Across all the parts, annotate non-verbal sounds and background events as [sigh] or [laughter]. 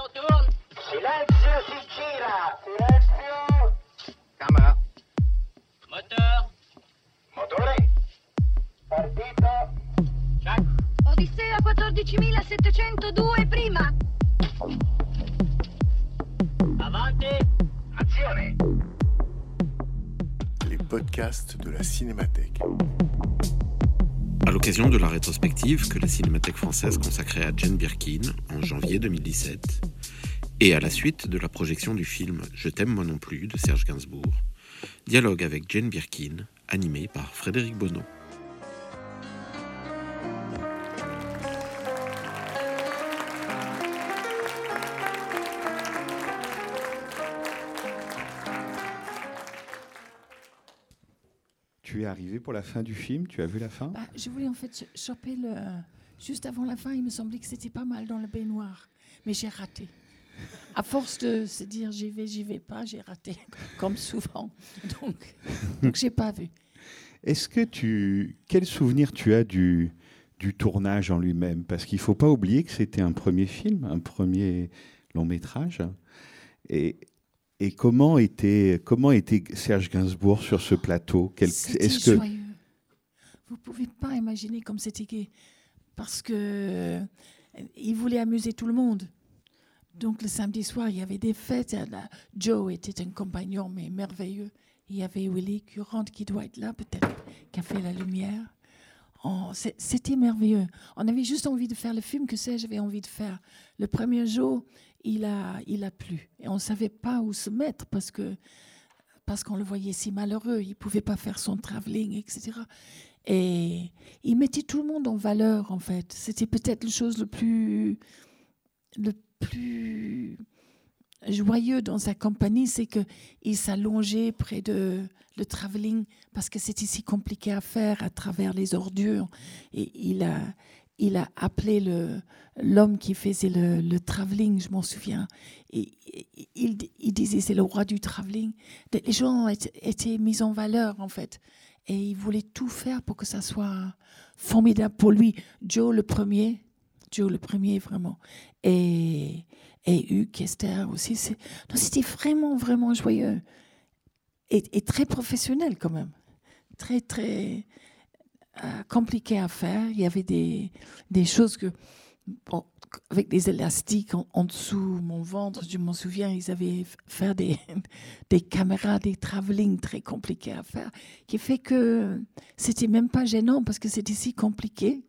Silenzio si gira. Silenzio. Camera. Moteur. Motore. Partito. Check. Odissea 14702 prima. Avanti. Azione. Les podcasts de la Cinémathèque. À l'occasion de la rétrospective que la Cinémathèque française consacrait à Jane Birkin en janvier 2017, et à la suite de la projection du film Je t'aime moi non plus de Serge Gainsbourg, dialogue avec Jane Birkin, animé par Frédéric Bonneau. Tu es arrivé pour la fin du film? Tu as vu la fin? Bah, je voulais en fait ch- choper le. Juste avant la fin, il me semblait que c'était pas mal dans le baignoire. Mais j'ai raté. À force de se dire j'y vais, j'y vais pas, j'ai raté, [laughs] comme souvent. Donc, [laughs] donc j'ai pas vu. Est-ce que tu. Quel souvenir tu as du, du tournage en lui-même? Parce qu'il ne faut pas oublier que c'était un premier film, un premier long métrage. Et, et comment, était, comment était Serge Gainsbourg sur ce plateau? Quel- Est-ce que joyeux. Vous pouvez pas imaginer comme c'était gai. Parce que euh, il voulait amuser tout le monde. Donc le samedi soir, il y avait des fêtes. Joe était un compagnon mais merveilleux. Il y avait Willy Current qui doit être là peut-être, qui a fait la lumière. Oh, c'est- C'était merveilleux. On avait juste envie de faire le film que Serge avait envie de faire. Le premier jour, il a, il a plu. Et on ne savait pas où se mettre parce que parce qu'on le voyait si malheureux, il pouvait pas faire son travelling, etc. Et il mettait tout le monde en valeur, en fait. C'était peut-être la chose le plus, le plus joyeux dans sa compagnie, c'est que il s'allongeait près de le travelling parce que c'était si compliqué à faire à travers les ordures. Et il a, il a appelé l'homme qui faisait le, le travelling, je m'en souviens. Et, il, disait c'est le roi du travelling. Les gens étaient mis en valeur en fait, et il voulait tout faire pour que ça soit formidable pour lui. Joe le premier, Joe le premier vraiment, et et Hugh Kester aussi. C'était vraiment vraiment joyeux et, très professionnel quand même, très très euh, compliqué à faire. Il y avait des, des choses que, bon, avec des élastiques en, en dessous mon ventre, je m'en souviens, ils avaient fait des, [laughs] des caméras, des travelling très compliqués à faire, qui fait que c'était même pas gênant parce que c'était si compliqué.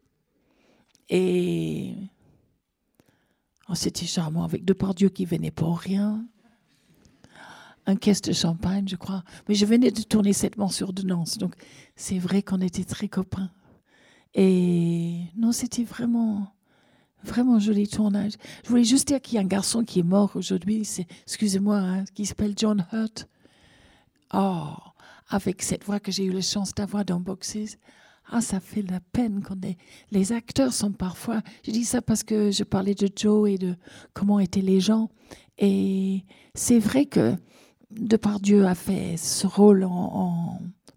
Et oh, c'était charmant avec Depardieu qui venait pour rien. Un caisse de champagne, je crois. Mais je venais de tourner morts sur de Nance, donc c'est vrai qu'on était très copains. Et non, c'était vraiment, vraiment joli tournage. Je voulais juste dire qu'il y a un garçon qui est mort aujourd'hui, c'est, excusez-moi, hein, qui s'appelle John Hurt. Oh, avec cette voix que j'ai eu la chance d'avoir dans Boxes. Ah, ça fait la peine quand les, acteurs sont parfois. Je dis ça parce que je parlais de Joe et de comment étaient les gens. Et c'est vrai que Depardieu a fait ce rôle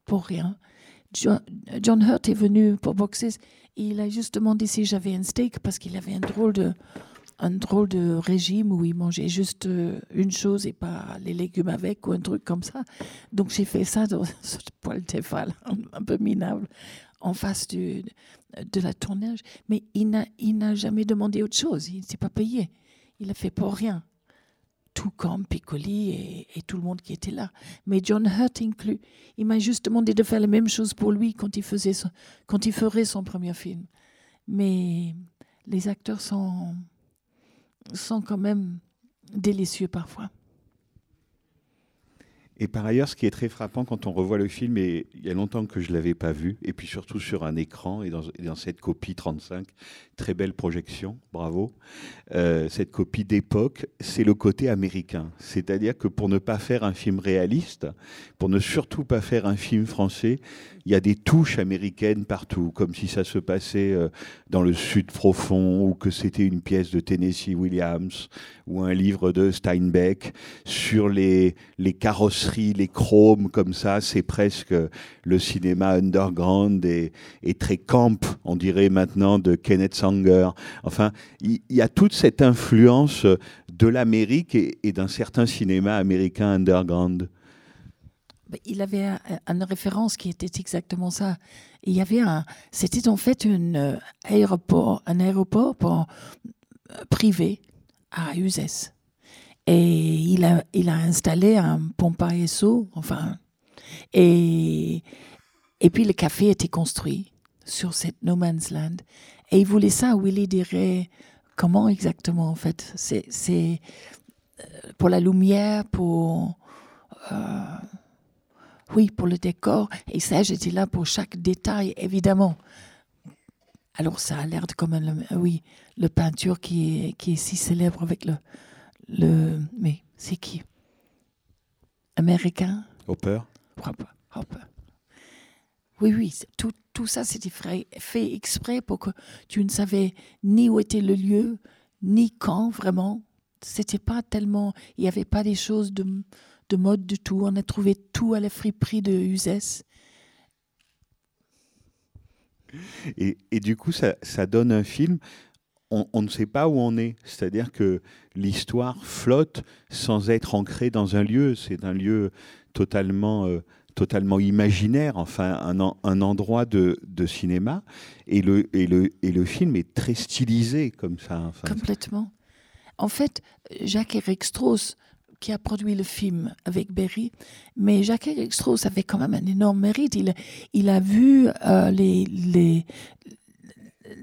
pour rien. Jo- John Hurt est venu pour Boxes. et Il a juste demandé si j'avais un steak parce qu'il avait un drôle de un drôle de régime où il mangeait juste euh, une chose et pas les légumes avec ou un truc comme ça. Donc j'ai fait ça dans [laughs] ce poêle Tefal, un peu minable, en face de la tournage. Mais il n'a, il n'a jamais demandé autre chose. Il ne s'est pas payé. Il a fait pour rien. Tout comme Piccoli et, et tout le monde qui était là. Mais John Hurt inclus. Il m'a juste demandé de faire la même chose pour lui quand il, faisait quand il ferait son premier film. Mais les acteurs sont, sont quand même délicieux parfois. Et par ailleurs, ce qui est très frappant quand on revoit le film, et il y a longtemps que je ne l'avais pas vu, et puis surtout sur un écran et dans, et dans cette copie 35, très belle projection, bravo. Euh, cette copie d'époque, c'est le côté américain. C'est-à-dire que pour ne pas faire un film réaliste, pour ne surtout pas faire un film français, il y a des touches américaines partout, comme si ça se passait euh, dans le sud profond, ou que c'était une pièce de Tennessee Williams, ou un livre de Steinbeck. Sur les, les carrosseries, les chromes, comme ça, c'est presque le cinéma underground et, très camp, on dirait maintenant, de Kenneth Sanger. Enfin, il y, a toute cette influence de l'Amérique et d'un certain cinéma américain underground. Il avait un- une référence qui était exactement ça. Il y avait un, c'était en fait un euh, aéroport, un aéroport euh, privé à Uzès. Et il a, il a installé un pompe à eau, enfin, et, et puis le café était construit sur cette no man's land. Et il voulait ça, Willy dirait comment exactement en fait. C'est, euh, pour la lumière, pour oui, pour le décor. Et ça, j'étais là pour chaque détail, évidemment. Alors, ça a l'air de comme un, oui, le peinture qui est, qui est si célèbre avec le, le, mais c'est qui? Américain? Hopper Hopper. Hopper. Oui, oui, tout, tout ça, c'était fait, fait exprès pour que tu ne savais ni où était le lieu, ni quand, vraiment. C'était pas tellement. Il n'y avait pas des choses de, de mode du tout. On a trouvé tout à la friperie de Uzès. Et, et du coup, ça, ça donne un film. On, on ne sait pas où on est. C'est-à-dire que l'histoire flotte sans être ancrée dans un lieu. C'est un lieu totalement, euh, totalement imaginaire, enfin un, en- un endroit de, de cinéma. Et le, et, le, et le film est très stylisé comme ça. Enfin, Complètement. En fait, Jacques-Éric Strauss, qui a produit le film avec Berry, mais Jacques-Éric Strauss avait quand même un énorme mérite. Il, a vu euh, les, les,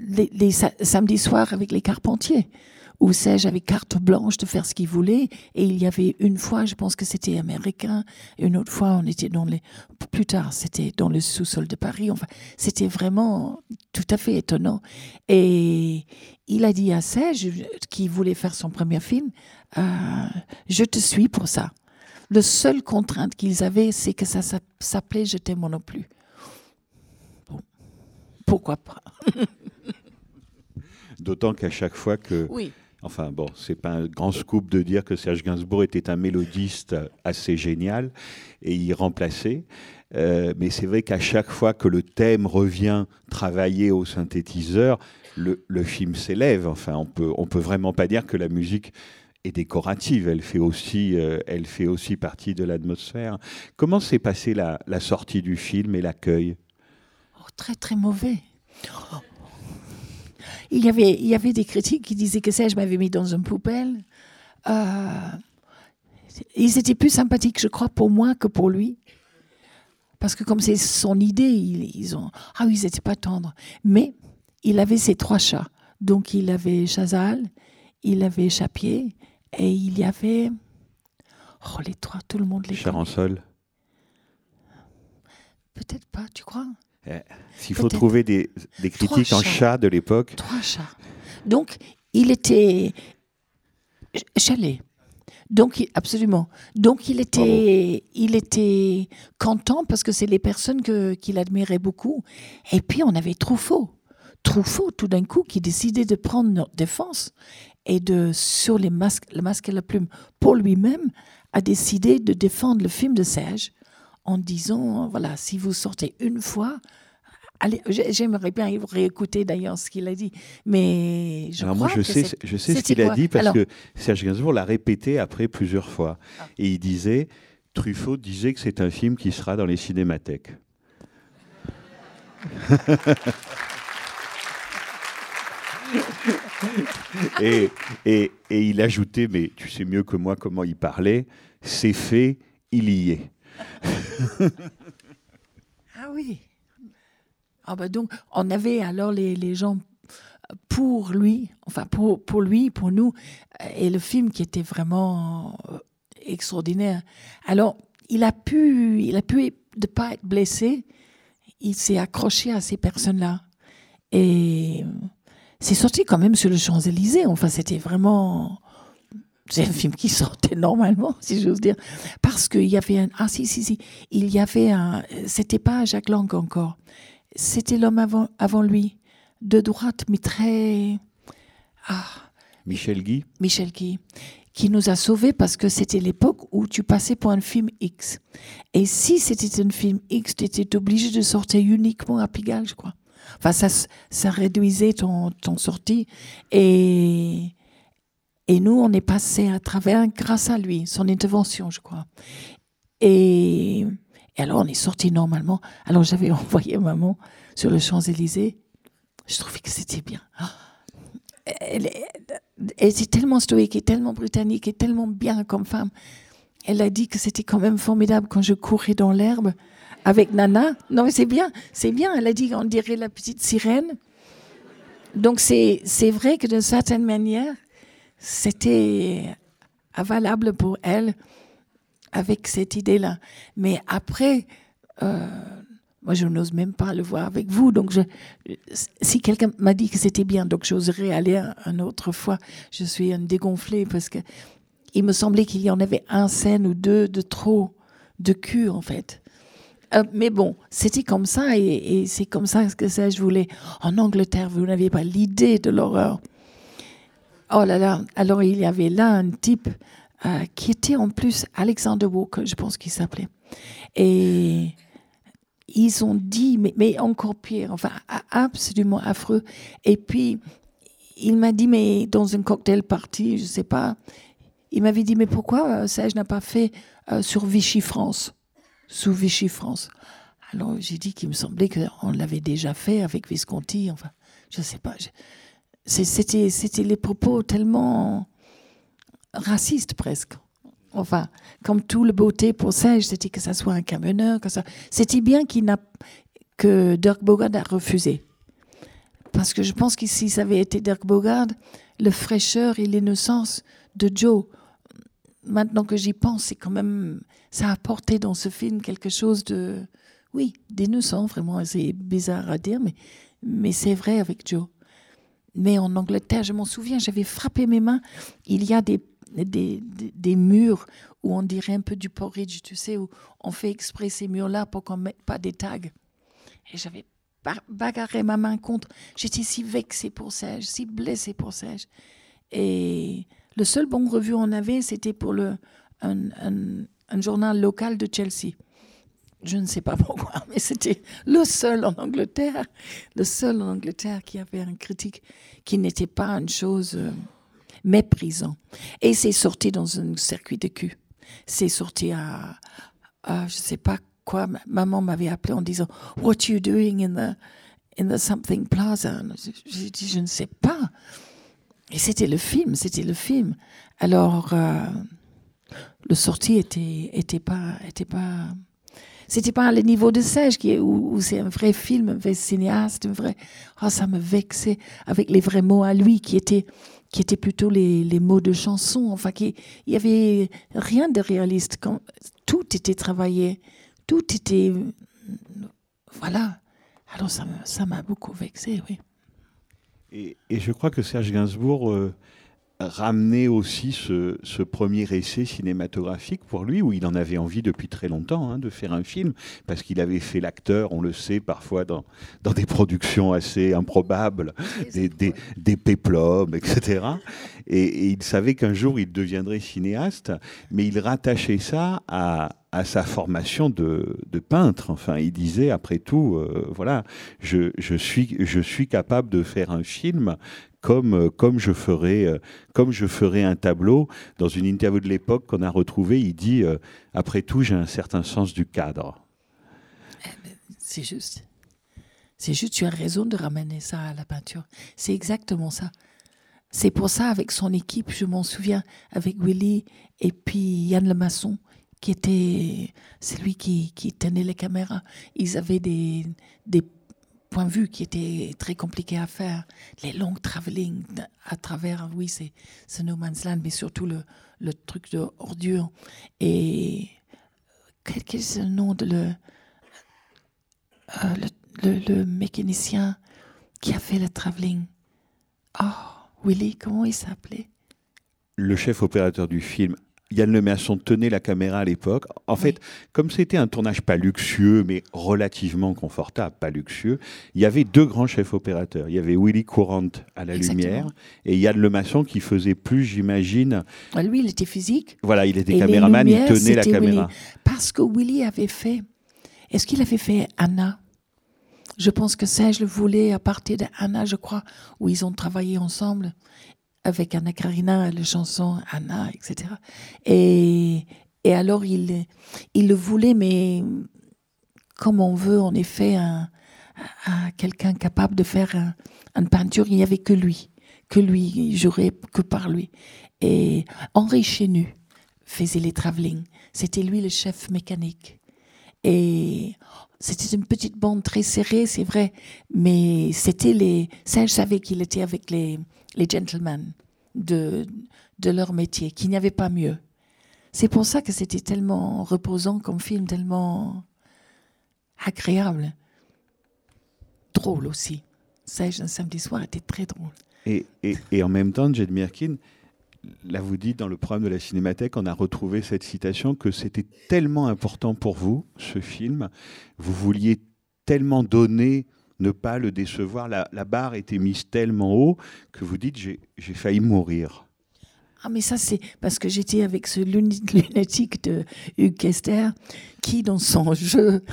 les, les sa- samedis soirs avec les Carpentiers, où sais-je, avec carte blanche de faire ce qu'il voulait. Et il y avait une fois, je pense que c'était américain, une autre fois, on était dans les. Plus tard, c'était dans le sous-sol de Paris. Enfin, c'était vraiment tout à fait étonnant. Et il a dit à Serge, qui voulait faire son premier film, euh, je te suis pour ça. Le seul contrainte qu'ils avaient, c'est que ça s'app- s'appelait Je t'aime non plus. Bon, pourquoi pas? D'autant qu'à chaque fois que Oui. Enfin bon, c'est pas un grand scoop de dire que Serge Gainsbourg était un mélodiste assez génial et y remplaçait. Euh, mais c'est vrai qu'à chaque fois que le thème revient travaillé au synthétiseur, le, film s'élève. Enfin, on peut, peut vraiment pas dire que la musique est décorative. Elle fait aussi, euh, elle fait aussi partie de l'atmosphère. Comment s'est passée la, sortie du film et l'accueil? Oh, très très mauvais. Il y, avait, il y avait des critiques qui disaient que Serge m'avait mis dans une poubelle. Euh, ils étaient plus sympathiques, je crois, pour moi que pour lui. Parce que comme c'est son idée, ils, ils ont... Ah oui, ils n'étaient pas tendres. Mais il avait ses trois chats. Donc il avait Chazal, il avait Chapier, et il y avait... Oh, les trois, tout le monde les connaît. Charansol Peut-être pas, tu crois? S'il faut Peut-être. trouver des, des Trois critiques en chats. chat de l'époque, Trois chats. Donc, il était ch- chalet. Donc, absolument. Donc, il était, il était content parce que c'est les personnes qu'il admirait beaucoup. Et puis, on avait Truffaut. Truffaut, tout d'un coup, qui décidait de prendre notre défense et de, sur les masques, le masque et la plume, pour lui-même, a décidé de défendre le film de Serge en disant, voilà, si vous sortez une fois, allez, j'ai- j'aimerais bien réécouter d'ailleurs ce qu'il a dit, mais je Alors crois moi, je que sais, je sais ce qu'il a dit parce Alors- que Serge Gainsbourg l'a répété après plusieurs fois. Ah. Et il disait, Truffaut disait que c'est un film qui sera dans les cinémathèques. [laughs] et, et, et il ajoutait, mais tu sais mieux que moi comment il parlait, c'est fait, il y est. [laughs] Ah oui. Ah bah donc, on avait alors les, les gens pour lui, enfin pour, pour lui, pour nous, euh, et le film qui était vraiment euh, extraordinaire. Alors, il a pu, il a pu ne pas être blessé, il s'est accroché à ces personnes-là. Et c'est sorti quand même sur le Champs-Élysées, enfin c'était vraiment... c'est un film qui sortait normalement, si j'ose dire, parce qu'il y avait un ah si si si, il y avait un, c'était pas Jacques Lang encore, c'était l'homme avant avant lui, de droite mais très ah Michel Guy Michel Guy, qui nous a sauvés parce que c'était l'époque où tu passais pour un film X. Et si c'était un film X, tu étais obligé de sortir uniquement à Pigalle, je crois. Enfin, ça, ça réduisait ton, ton sortie. Et, et nous, on est passé à travers grâce à lui, son intervention, je crois. Et, alors, on est sorti normalement. Alors, j'avais [laughs] envoyé maman sur le Champs-Élysées. Je trouvais que c'était bien. Ah, Elle, était tellement stoïque et tellement britannique et tellement bien comme femme. Elle a dit que c'était quand même formidable quand je courais dans l'herbe avec Nana. Non, mais c'est bien, c'est bien. Elle a dit on dirait la petite sirène. Donc c'est vrai que d'une certaine manière, c'était avalable pour elle avec cette idée-là. Mais après, euh, moi, je n'ose même pas le voir avec vous. Donc, si quelqu'un m'a dit que c'était bien, donc j'oserais aller un autre fois. Je suis un dégonflé parce que il me semblait qu'il y en avait un scène ou deux de trop de cul, en fait. Euh, mais bon, c'était comme ça et, et c'est comme ça que ça, je voulais. En Angleterre, vous n'aviez pas l'idée de l'horreur. Oh là là, alors il y avait là un type euh, qui était en plus Alexander Walker, je pense qu'il s'appelait. Et ils ont dit, mais, encore pire, enfin absolument affreux. Et puis, il m'a dit, mais dans une cocktail party, je sais pas, il m'avait dit, mais pourquoi euh, Serge n'a pas fait euh, sur Vichy France, sous Vichy France Alors j'ai dit qu'il me semblait qu'on l'avait déjà fait avec Visconti, enfin, je sais pas. C'était les propos tellement racistes presque. Enfin, comme tout le beauté pour Serge, c'était que ça soit un camionneur, que ça. C'était bien qu'il n'a que Dirk Bogard a refusé. Parce que je pense que si ça avait été Dirk Bogard, le fraîcheur et l'innocence de Joe, maintenant que j'y pense, c'est quand même. Ça a apporté dans ce film quelque chose de. Oui, d'innocent, vraiment. C'est bizarre à dire, mais, mais c'est vrai avec Joe. Mais en Angleterre, je m'en souviens, j'avais frappé mes mains. Il y a des, des, des, murs où on dirait un peu du porridge, tu sais, où on fait exprès ces murs-là pour qu'on ne mette pas des tags. Et j'avais ba- bagarré ma main contre. J'étais si vexée pour Serge, si blessée pour Serge. Et le seul bon revue on avait, c'était pour le, un- un journal local de Chelsea. Je ne sais pas [laughs] pourquoi, mais c'était le seul en Angleterre, le seul en Angleterre qui avait un critique qui n'était pas une chose euh, méprisant. Et c'est sorti dans un circuit de cul. C'est sorti à, je sais pas quoi. Ma- Maman m'avait appelé en disant What are you doing in the in the something plaza? J'ai dit je ne sais pas. Et c'était le film, c'était le film. Alors euh, le sortie était était pas était pas c'était pas le niveau de Serge qui où, c'est un vrai film, un vrai cinéaste, un vrai. Oh, ça me vexait avec les vrais mots à lui qui étaient qui étaient plutôt les, les mots de chanson. Enfin, qui il y avait rien de réaliste. Quand, tout était travaillé, tout était voilà. Alors ça m'a beaucoup vexé, oui. Et, et je crois que Serge Gainsbourg euh, ramenait aussi ce, ce premier essai cinématographique pour lui, où il en avait envie depuis très longtemps hein, de faire un film, parce qu'il avait fait l'acteur, on le sait, parfois dans, dans des productions assez improbables, des, des, des péplums, etc. Et, et il savait qu'un jour il deviendrait cinéaste, mais il rattachait ça à, à sa formation de, de peintre. Enfin, il disait, après tout, euh, voilà, je, je, suis, je suis capable de faire un film comme, euh, comme, je ferais, euh, comme je ferais un tableau. Dans une interview de l'époque qu'on a retrouvée, il dit, euh, après tout, j'ai un certain sens du cadre. C'est juste. C'est juste, tu as raison de ramener ça à la peinture. C'est exactement ça. C'est pour ça, avec son équipe, je m'en souviens, avec Willy et puis Yann Lemasson, qui était celui qui, qui tenait les caméras. Ils avaient des points de vue qui étaient très compliqués à faire. Les longs travelling à travers, oui, c'est c'est No Man's Land, mais surtout le, le truc de ordure. Et quel, quel est le nom de le, euh, le, le, le mécanicien qui a fait le travelling? Oh, Willy, comment il s'appelait? Le chef opérateur du film, Yann Lemerson, tenait la caméra à l'époque. En fait, comme c'était un tournage pas luxueux, mais relativement confortable, pas luxueux, il y avait deux grands chefs opérateurs. Il y avait Willy Courant à la Exactement. lumière et Yann Lemasson qui faisait plus, j'imagine. Lui, il était physique. Voilà, il était Et caméraman, il tenait la caméra. Willy. Parce que Willy avait fait. Est-ce qu'il avait fait Anna? Je pense que Serge le voulait à partir de Anna, je crois, où ils ont travaillé ensemble avec Anna Karina, la chanson Anna, etc. Et, et alors, il, il le voulait, mais comme on veut, en effet, un, un- quelqu'un capable de faire un- une peinture, il n'y avait que lui. Que lui, il jouerait que par lui. Et Henri Chenu faisait les travelling. C'était lui le chef mécanique. Et c'était une petite bande très serrée, c'est vrai, mais c'était les. Ça, je savais qu'il était avec les, les gentlemen de, de leur métier, qu'il n'y avait pas mieux. C'est pour ça que c'était tellement reposant comme film, tellement agréable. Drôle aussi. Serge, un samedi soir, était très drôle. Et, et- et en même temps, Jane Birkin, là vous dites dans le programme de la Cinémathèque, on a retrouvé cette citation que c'était tellement important pour vous, ce film, vous vouliez tellement donner, ne pas le décevoir, la, barre était mise tellement haut que vous dites j'ai failli mourir. Ah, mais ça, c'est parce que j'étais avec ce [laughs] lunatique de Hugues Kester qui, dans son [laughs] jeu,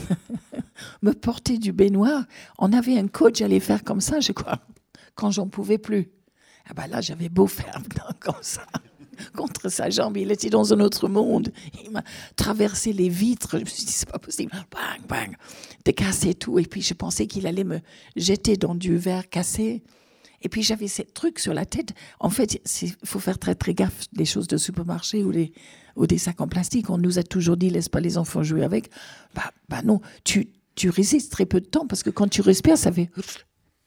[laughs] me portait du baignoire. On avait un coach, j'allais faire comme ça, je crois, quand j'en pouvais plus. Ah ben là, j'avais beau faire comme ça, contre sa jambe, il était dans un autre monde. Il m'a traversé les vitres, je me suis dit, c'est pas possible. Bang, bang, de casser tout. Et puis, je pensais qu'il allait me jeter dans du verre cassé. Et puis j'avais ces trucs sur la tête. En fait, il faut faire très très gaffe des choses de supermarché ou des, ou des sacs en plastique. On nous a toujours dit, laisse pas les enfants jouer avec. Bah, bah non, tu, tu résistes très peu de temps parce que quand tu respires, ça fait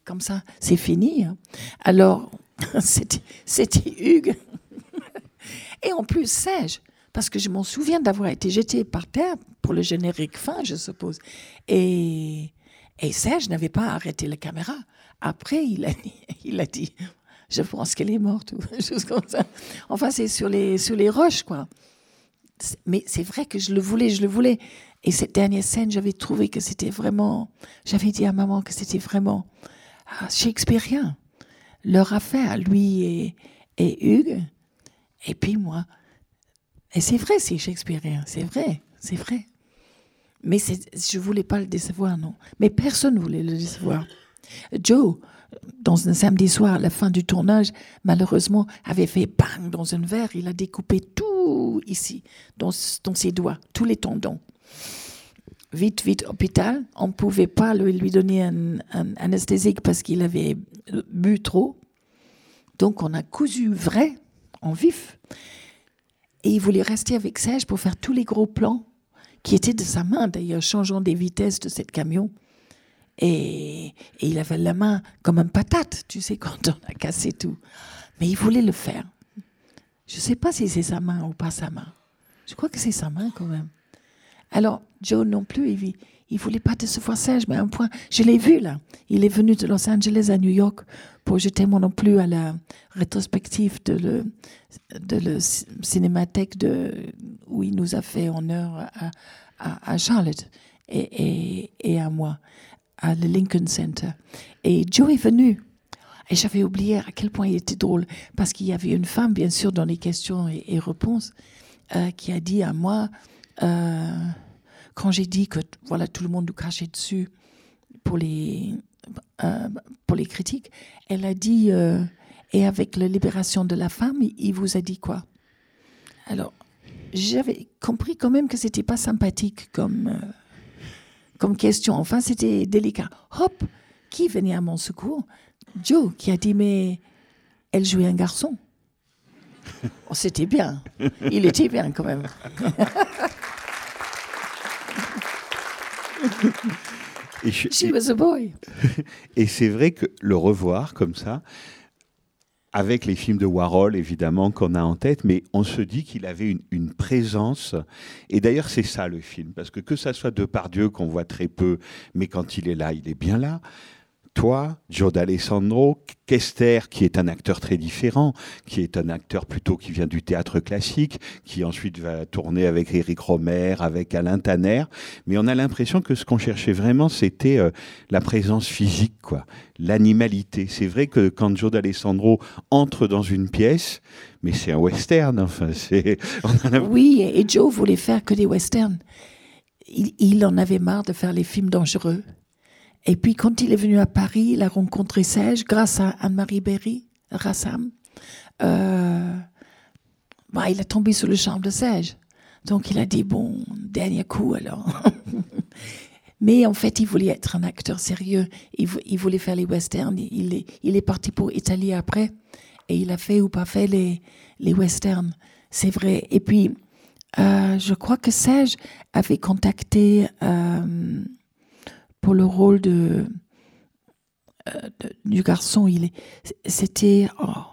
comme ça. C'est fini. hein. Alors, [laughs] c'était Hugues. Et en plus, Serge, parce que je m'en souviens d'avoir été jeté par terre pour le générique fin, je suppose. Et, et Serge n'avait pas arrêté la caméra. Après, il a [laughs] il a dit je pense qu'elle est morte, ou des choses comme ça. Enfin, c'est sur les, sur les roches, quoi. Mais c'est vrai que je le voulais, je le voulais. Et cette dernière scène, j'avais trouvé que c'était vraiment. J'avais dit à maman que c'était vraiment ah. Leur affaire, lui et, et Hugues, et puis moi. Et c'est vrai, c'est shakespearien, c'est vrai, c'est vrai. Mais je voulais pas le décevoir, non. Mais personne voulait le décevoir. Joe, dans un samedi soir, à la fin du tournage, malheureusement, avait fait bang dans un verre. Il a découpé tout ici, dans, dans ses doigts, tous les tendons. Vite, vite, hôpital. On ne pouvait pas lui, lui donner un anesthésique parce qu'il avait bu trop. Donc, on a cousu vrai, en vif. Et il voulait rester avec Serge pour faire tous les gros plans qui étaient de sa main, d'ailleurs, changeant des vitesses de cette camion. Et, il avait la main comme une patate, tu sais, [laughs] quand on a cassé tout. Mais il voulait le faire. Je ne sais pas si c'est sa main ou pas sa main. Je crois que c'est sa main quand même. Alors, Joe non plus, il ne voulait pas décevoir Serge, mais à un point, je l'ai vu là. Il est venu de Los Angeles à New York pour jeter moi non plus à la rétrospective de le, de le cinémathèque de, où il nous a fait honneur à, à, Charlotte et, et, à moi, à le Lincoln Center. Et Joe est venu. Et j'avais oublié à quel point il était drôle, parce qu'il y avait une femme, bien sûr, dans les questions et, et réponses, euh, qui a dit à moi, euh, quand j'ai dit que voilà tout le monde nous crachait dessus pour les, euh, pour les critiques, elle a dit, euh, et avec la libération de la femme, il- vous a dit quoi? Alors, j'avais compris quand même que c'était pas sympathique comme, euh, comme question. Enfin, c'était délicat. Hop, qui venait à mon secours? Joe, qui a dit, mais elle jouait un garçon. Oh, c'était bien. Il était bien quand même. [laughs] [laughs] Et, je- She was a boy. [laughs] et c'est vrai que le revoir comme ça, avec les films de Warhol évidemment qu'on a en tête, mais on se dit qu'il avait une, une présence. Et d'ailleurs c'est ça le film, parce que que ça soit Depardieu qu'on voit très peu, mais quand il est là, il est bien là. Toi, Joe D'Alessandro, Kester, qui est un acteur très différent, qui est un acteur plutôt qui vient du théâtre classique, qui ensuite va tourner avec Éric Romer, avec Alain Tanner. Mais on a l'impression que ce qu'on cherchait vraiment, c'était euh, la présence physique, quoi, l'animalité. C'est vrai que quand Joe D'Alessandro entre dans une pièce, mais c'est un western, enfin, [laughs] c'est. a Oui, et Joe voulait faire que des westerns. Il en avait marre de faire les films dangereux. Et puis, quand il est venu à Paris, il a rencontré Serge grâce à Anne-Marie Berry, Rassam. Euh, bah, il est tombé sous le charme de Serge. Donc, il a dit, bon, dernier coup alors. [laughs] Mais en fait, il voulait être un acteur sérieux. Il, vou- il voulait faire les westerns. Il est, parti pour Italie après. Et il a fait ou pas fait les, les westerns. C'est vrai. Et puis, euh, je crois que Serge avait contacté euh, pour le rôle de, euh, de- du garçon. Il est, c'était. Oh,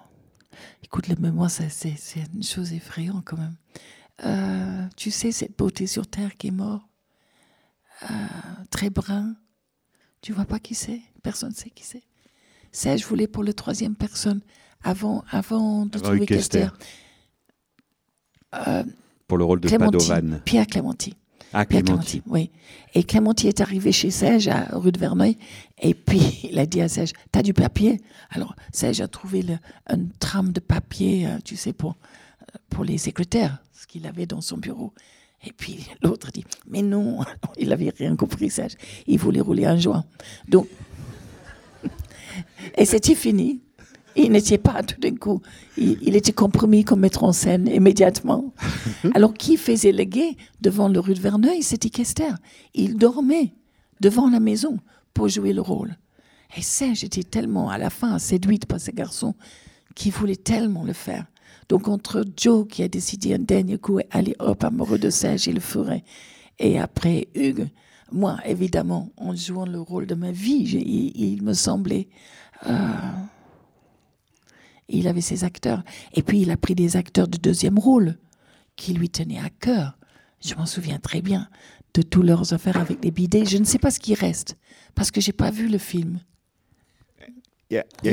écoute, le mémoire, c'est, c'est une chose effrayante quand même. Euh, tu sais, cette beauté sur terre qui est mort, euh, très brun. Tu vois pas qui c'est? Personne ne sait qui c'est. Serge voulait pour le troisième personne avant, avant de Avant trouver Kester? Kester. Pour le rôle de Padovan. Pierre Clémenti. Ah, Pierre Clémenti. Clémenti, oui. Et Clémenti est arrivé chez Serge à rue de Verneuil et puis [laughs] il a dit à Serge, t'as du papier? Alors Serge a trouvé le, un trame de papier, euh, tu sais, pour, euh, pour les secrétaires, ce qu'il avait dans son bureau. Et puis [laughs] l'autre dit, mais non, [laughs] il avait rien compris, Serge. Il voulait rouler un joint. Donc, et c'était fini? Il n'était pas tout d'un coup. Il, il était compromis comme mettre en scène immédiatement. [laughs] Alors, qui faisait le guet devant le rue de Verneuil? C'était Kester. Il dormait devant la maison pour jouer le rôle. Et ça, j'étais tellement à la fin séduite par ce garçon qui voulait tellement le faire. Donc, entre Joe qui a décidé un dernier coup, allez hop, amoureux de Serge, il le ferait. Et après, Hugues, moi, évidemment, en jouant le rôle de ma vie, il me semblait. euh, il avait ses acteurs. Et puis, il a pris des acteurs de deuxième rôle qui lui tenaient à cœur. Je m'en souviens très bien de tous leurs affaires avec les bidets. Je ne sais pas ce qui reste parce que j'ai pas vu le film. Il y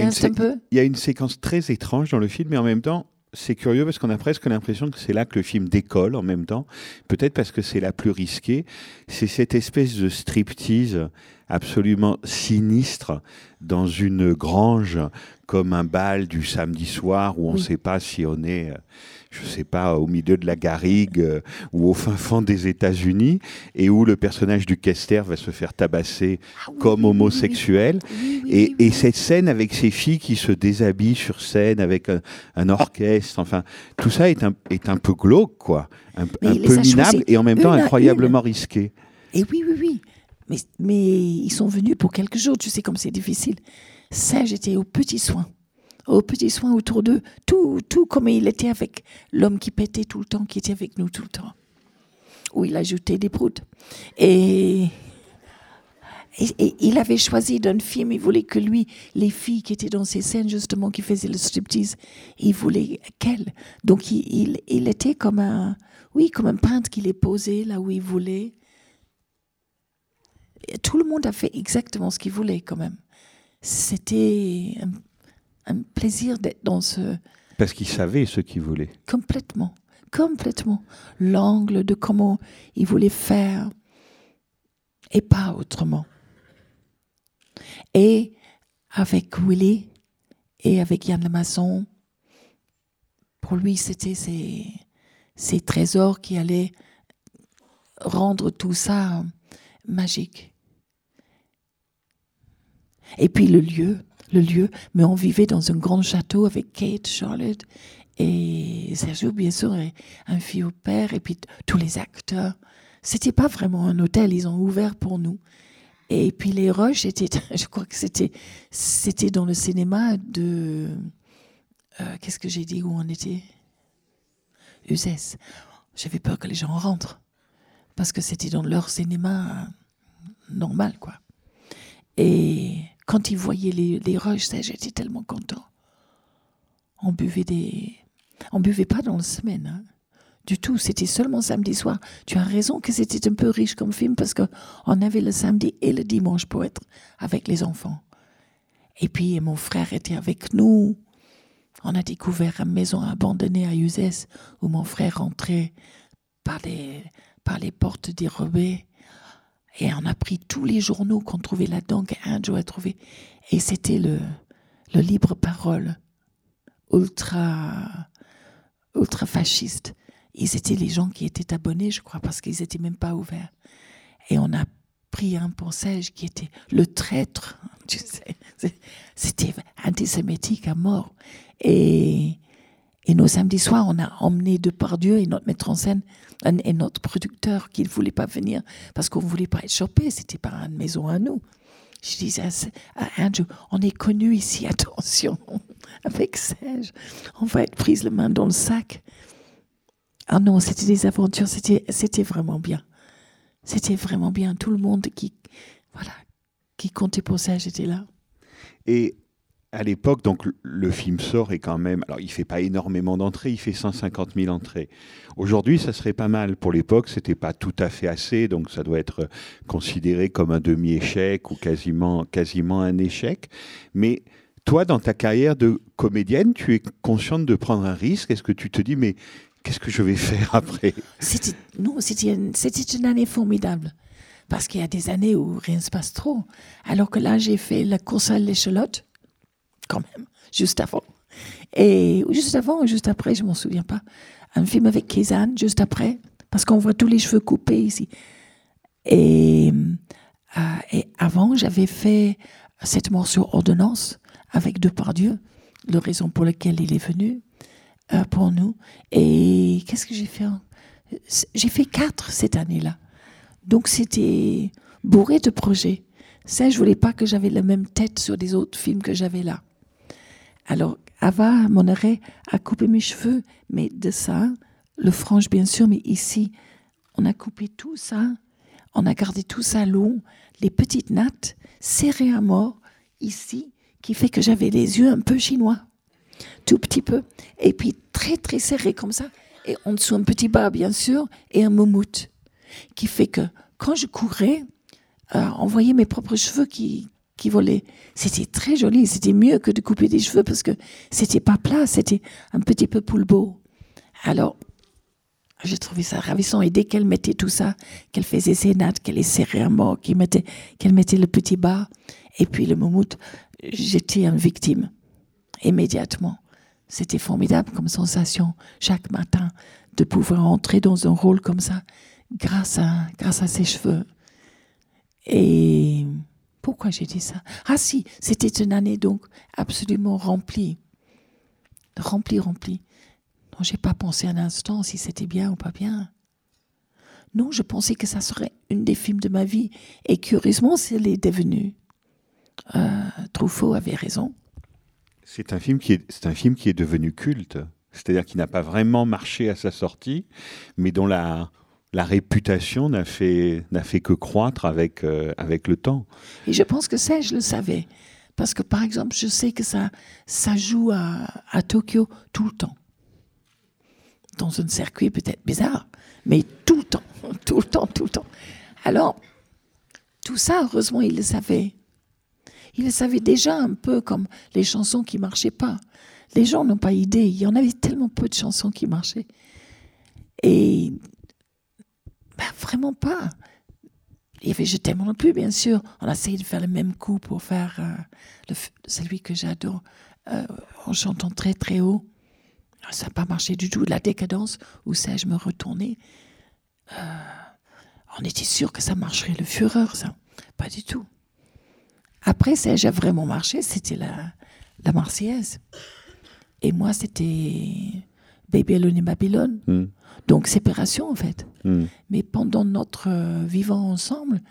y a une séquence très étrange dans le film, mais en même temps, c'est curieux parce qu'on a presque l'impression que c'est là que le film décolle en même temps. Peut-être parce que c'est la plus risquée. C'est cette espèce de striptease absolument sinistre dans une grange comme un bal du samedi soir où on ne Oui. sait pas si on est, euh, je ne sais pas, au milieu de la garrigue euh, ou au fin fond des États-Unis et où le personnage du Kester va se faire tabasser Ah oui, comme homosexuel. Oui, Et, cette scène avec ces filles qui se déshabillent sur scène avec un, un orchestre, enfin, tout ça est un, est un peu glauque, quoi. Un, peu minable et en même temps incroyablement risqué. Et oui, oui, oui. Mais, mais ils sont venus pour quelques jours. Tu sais comme c'est difficile. Ça, j'étais au petit soin. Au petit soin autour d'eux. Tout, tout comme il était avec l'homme qui pétait tout le temps, qui était avec nous tout le temps. Où il ajoutait des proutes. Et, il avait choisi d'un film, il voulait que lui, les filles qui étaient dans ces scènes, justement, qui faisaient le striptease, il voulait qu'elles. Donc il, il, il était comme un, oui, comme un peintre qui les posait là où il voulait. Tout le monde a fait exactement ce qu'il voulait quand même. C'était un, un plaisir d'être dans ce Parce qu'il savait ce qu'il voulait. complètement, complètement l'angle de comment il voulait faire et pas autrement. Et avec Willy et avec Yann Lemasson, pour lui c'était ces, ces trésors qui allaient rendre tout ça magique. Et puis le lieu, le lieu, mais on vivait dans un grand château avec Kate, Charlotte et Sergio, bien sûr, et un fille au père, et puis tous les acteurs. C'était pas vraiment un hôtel, ils ont ouvert pour nous. Et puis les roches étaient, [laughs] je crois que c'était, c'était dans le cinéma de, euh, qu'est-ce que j'ai dit où on était? Uzès. J'avais peur que les gens rentrent parce que c'était dans leur cinéma euh, normal, quoi. Et quand ils voyaient les, les ça, j'étais tellement content. On buvait des... On buvait pas dans la semaine, hein. du tout. C'était seulement samedi soir. Tu as raison que c'était un peu riche comme film parce que on avait le samedi et le dimanche pour être avec les enfants. Et puis mon frère était avec nous. On a découvert une maison abandonnée à Uzès où mon frère rentrait par par les portes dérobées. Et on a pris tous les journaux qu'on trouvait là-dedans, qu'Andrew a trouvé. Et c'était le, le libre parole ultra, ultra fasciste. Ils étaient les gens qui étaient abonnés, je crois, parce qu'ils n'étaient même pas ouverts. Et on a pris un pensage qui était le traître, [laughs] tu sais. C'était antisémitique à mort. Et, et nos samedis soirs, on a emmené Depardieu et notre metteur en scène et notre producteur qui ne voulait pas venir parce qu'on ne voulait pas être chopé. C'était pas une maison à nous. Je disais à Andrew, on est connu ici, [laughs] attention, avec Serge, on va être prise la main dans le sac. Ah non, c'était des aventures, c'était, c'était vraiment bien. C'était vraiment bien. Tout le monde qui, voilà, qui comptait pour Serge était là. Et à l'époque, donc le film sort et quand même, alors il fait pas énormément d'entrées, il fait 150 000 entrées. Aujourd'hui, ça serait pas mal. Pour l'époque, c'était pas tout à fait assez, donc ça doit être considéré comme un demi-échec ou quasiment, quasiment un échec. Mais toi, dans ta carrière de comédienne, tu es consciente de prendre un risque? Est-ce que tu te dis, mais qu'est-ce que je vais faire après? C'était non, c'était une, une année formidable. Parce qu'il y a des années où rien ne se passe trop. Alors que là, j'ai fait la course à l'échalote quand même, juste avant. Et juste avant ou juste après, je m'en souviens pas. Un film avec Kézanne, juste après, parce qu'on voit tous les cheveux coupés ici. Et, euh, avant, j'avais fait cette mort sur ordonnance avec Depardieu, la raison pour laquelle il est venu euh, pour nous. Et qu'est-ce que j'ai fait J'ai fait quatre cette année-là. Donc c'était bourré de projets. Ça, je voulais pas que j'avais la même tête sur des autres films que j'avais là. Alors, Ava, mon arrêt, a coupé mes cheveux, mais de ça, le frange bien sûr, mais ici, on a coupé tout ça, on a gardé tout ça long, les petites nattes serrées à mort, ici, qui fait que j'avais les yeux un peu chinois, tout petit peu, et puis très très serrés comme ça, et en dessous un petit bas bien sûr, et un moumoute, qui fait que quand je courais, euh, on voyait mes propres cheveux qui, qui volait. C'était très joli, c'était mieux que de couper des cheveux parce que c'était pas plat, c'était un petit peu poulbeau. Alors, j'ai trouvé ça ravissant. Et dès qu'elle mettait tout ça, qu'elle faisait ses nattes, qu'elle les serrait à qu'elle mettait, mettait le petit bas, et puis le moumoute, j'étais une victime. Immédiatement. C'était formidable comme sensation, chaque matin, de pouvoir entrer dans un rôle comme ça, grâce à, grâce à ses cheveux. Et pourquoi j'ai dit ça? Ah si, c'était une année donc absolument remplie. Remplie, remplie. Non, j'ai pas pensé un instant si c'était bien ou pas bien. Non, je pensais que ça serait une des films de ma vie. Et curieusement, c'est l'est devenu. Euh, Truffaut avait raison. C'est un film qui est, c'est un film qui est devenu culte. C'est-à-dire qu'il n'a pas vraiment marché à sa sortie, mais dont la, la réputation n'a fait, fait que croître avec, euh, avec le temps. Et je pense que ça, je le savais. Parce que, par exemple, je sais que ça, ça joue à, à Tokyo tout le temps. Dans un circuit peut-être bizarre, mais tout le temps, [laughs] tout le temps, tout le temps. Alors, tout ça, heureusement, il le savait. Il le savait déjà un peu comme les chansons qui marchaient pas. Les gens n'ont pas idée. Il y en avait tellement peu de chansons qui marchaient. Et ben, vraiment pas. Il y avait Je t'aime non plus, bien sûr. On a essayé de faire le même coup pour faire euh, celui que j'adore euh, en chantant très très haut. Ça n'a pas marché du tout. La décadence, où ça, je me retournais. Euh, on était sûr que ça marcherait, le Fureur, ça. Pas du tout. Après, ça a vraiment marché, c'était la, la Marseillaise. Et moi, c'était Baby Alone Babylone. Hmm. Donc, séparation, en fait. Hmm. Mais pendant notre euh, vivant ensemble,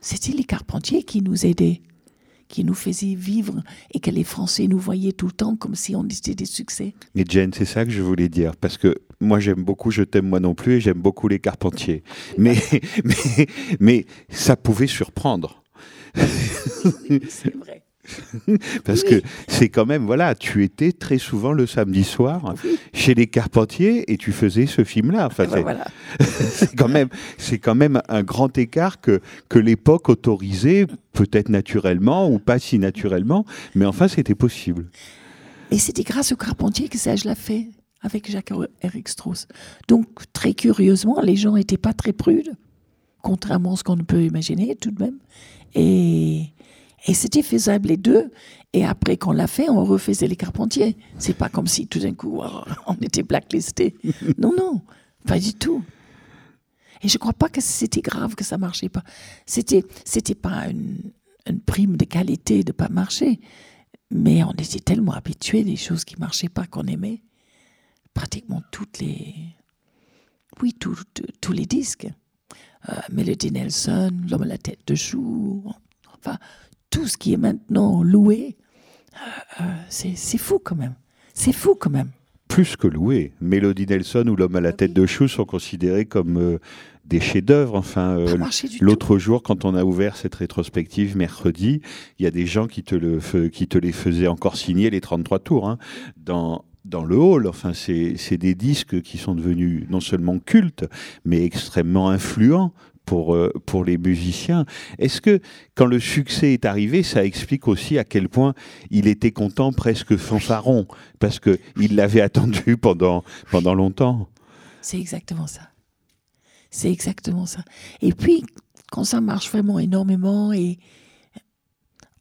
c'était les Carpentiers qui nous aidaient, qui nous faisaient vivre et que les Français nous voyaient tout le temps comme si on était des succès. Mais Jen, c'est ça que je voulais dire, parce que moi j'aime beaucoup Je t'aime moi non plus et j'aime beaucoup les Carpentiers. Mais, [laughs] mais, mais ça pouvait surprendre. c'est vrai. [laughs] Parce que c'est quand même, voilà, tu étais très souvent le samedi soir chez les Carpentiers et tu faisais ce film-là. Enfin, Ben c'est- voilà. [laughs] quand même, quand même un grand écart que, que l'époque autorisait, peut-être naturellement ou pas si naturellement, mais enfin c'était possible. Et c'était grâce au Carpentier que ça, je l'ai fait avec Jacques-Éric Strauss. Donc, très curieusement, les gens n'étaient pas très prudes, contrairement à ce qu'on peut imaginer tout de même. Et, et c'était faisable les deux. Et après qu'on l'a fait, on refaisait les Carpentiers. C'est pas comme si tout d'un coup, [laughs] on était blacklisté. [laughs] Non, non, pas du tout. Et je crois pas que c'était grave que ça marchait pas. C'était, c'était pas une, une prime de qualité de pas marcher. Mais on était tellement habitués des choses qui marchaient pas qu'on aimait. Pratiquement toutes les. Oui, tout- tout- tous les disques. Euh, Melody Nelson, L'homme à la tête de chou. Enfin, tout ce qui est maintenant loué. euh, euh, c'est fou quand même. C'est fou quand même. Plus que loué. Mélodie Nelson ou L'homme à la tête de chou sont considérés comme euh, des chefs-d'œuvre. Enfin, euh. L'autre jour, quand on a ouvert cette rétrospective mercredi, il y a des gens qui te, le, fe- qui te les faisaient encore signer les 33 tours hein, dans, dans le hall. Enfin, c'est des disques qui sont devenus non seulement cultes, mais extrêmement influents. Pour, euh, pour les musiciens. Est-ce que quand le succès est arrivé, ça explique aussi à quel point il était content, presque fanfaron, parce qu'il l'avait [laughs] attendu pendant, pendant longtemps? C'est exactement ça. C'est exactement ça. Et puis, quand ça marche vraiment énormément et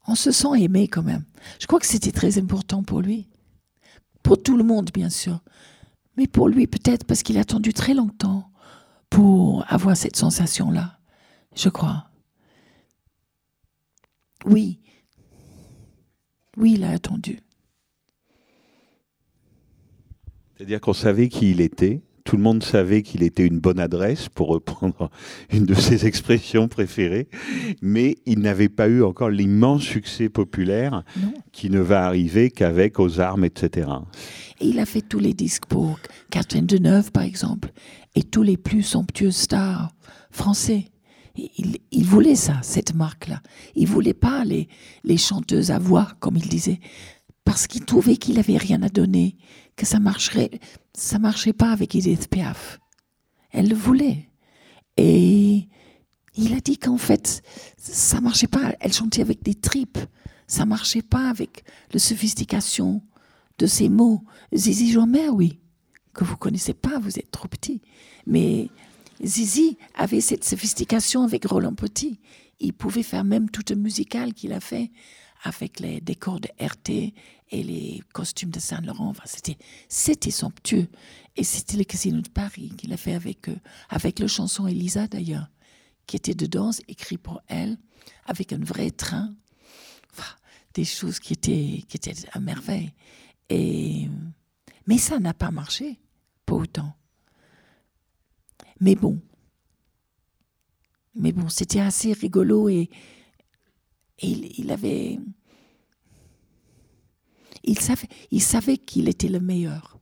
on se sent aimé quand même. Je crois que c'était très important pour lui. Pour tout le monde, bien sûr. Mais pour lui, peut-être parce qu'il a attendu très longtemps pour avoir cette sensation-là. Je crois. Oui. Oui, il a attendu. C'est-à-dire qu'on savait qui il était, tout le monde savait qu'il était une bonne adresse, pour reprendre [laughs] une de ses expressions préférées, mais il n'avait pas eu encore l'immense succès populaire Non. qui ne va arriver qu'avec Aux armes, etc. Et il a fait tous les disques pour Catherine Deneuve, par exemple, et tous les plus somptueux stars français. Il, voulait ça, cette marque-là. Il voulait pas les, les chanteuses à voix, comme il disait, parce qu'il trouvait qu'il avait rien à donner, que ça marcherait, ça marchait pas avec Edith Piaf. Elle le voulait. Et il a dit qu'en fait, ça marchait pas. Elle chantait avec des tripes. Ça marchait pas avec la sophistication de ces mots. Zizi Jean-Mer, oui, que vous connaissez pas, vous êtes trop petit. Mais Zizi avait cette sophistication avec Roland Petit. Il pouvait faire même toute musicale qu'il a fait avec les décors de RT et les costumes de Saint-Laurent. Enfin, c'était, c'était somptueux. Et c'était le Casino de Paris qu'il a fait avec, euh, avec la chanson Elisa d'ailleurs, qui était dedans, écrit pour elle, avec un vrai train. Enfin, des choses qui étaient, qui étaient à merveille. Et, mais ça n'a pas marché, pas autant. Mais bon. Mais bon, c'était assez rigolo et, il avait. Il savait, il savait qu'il était le meilleur.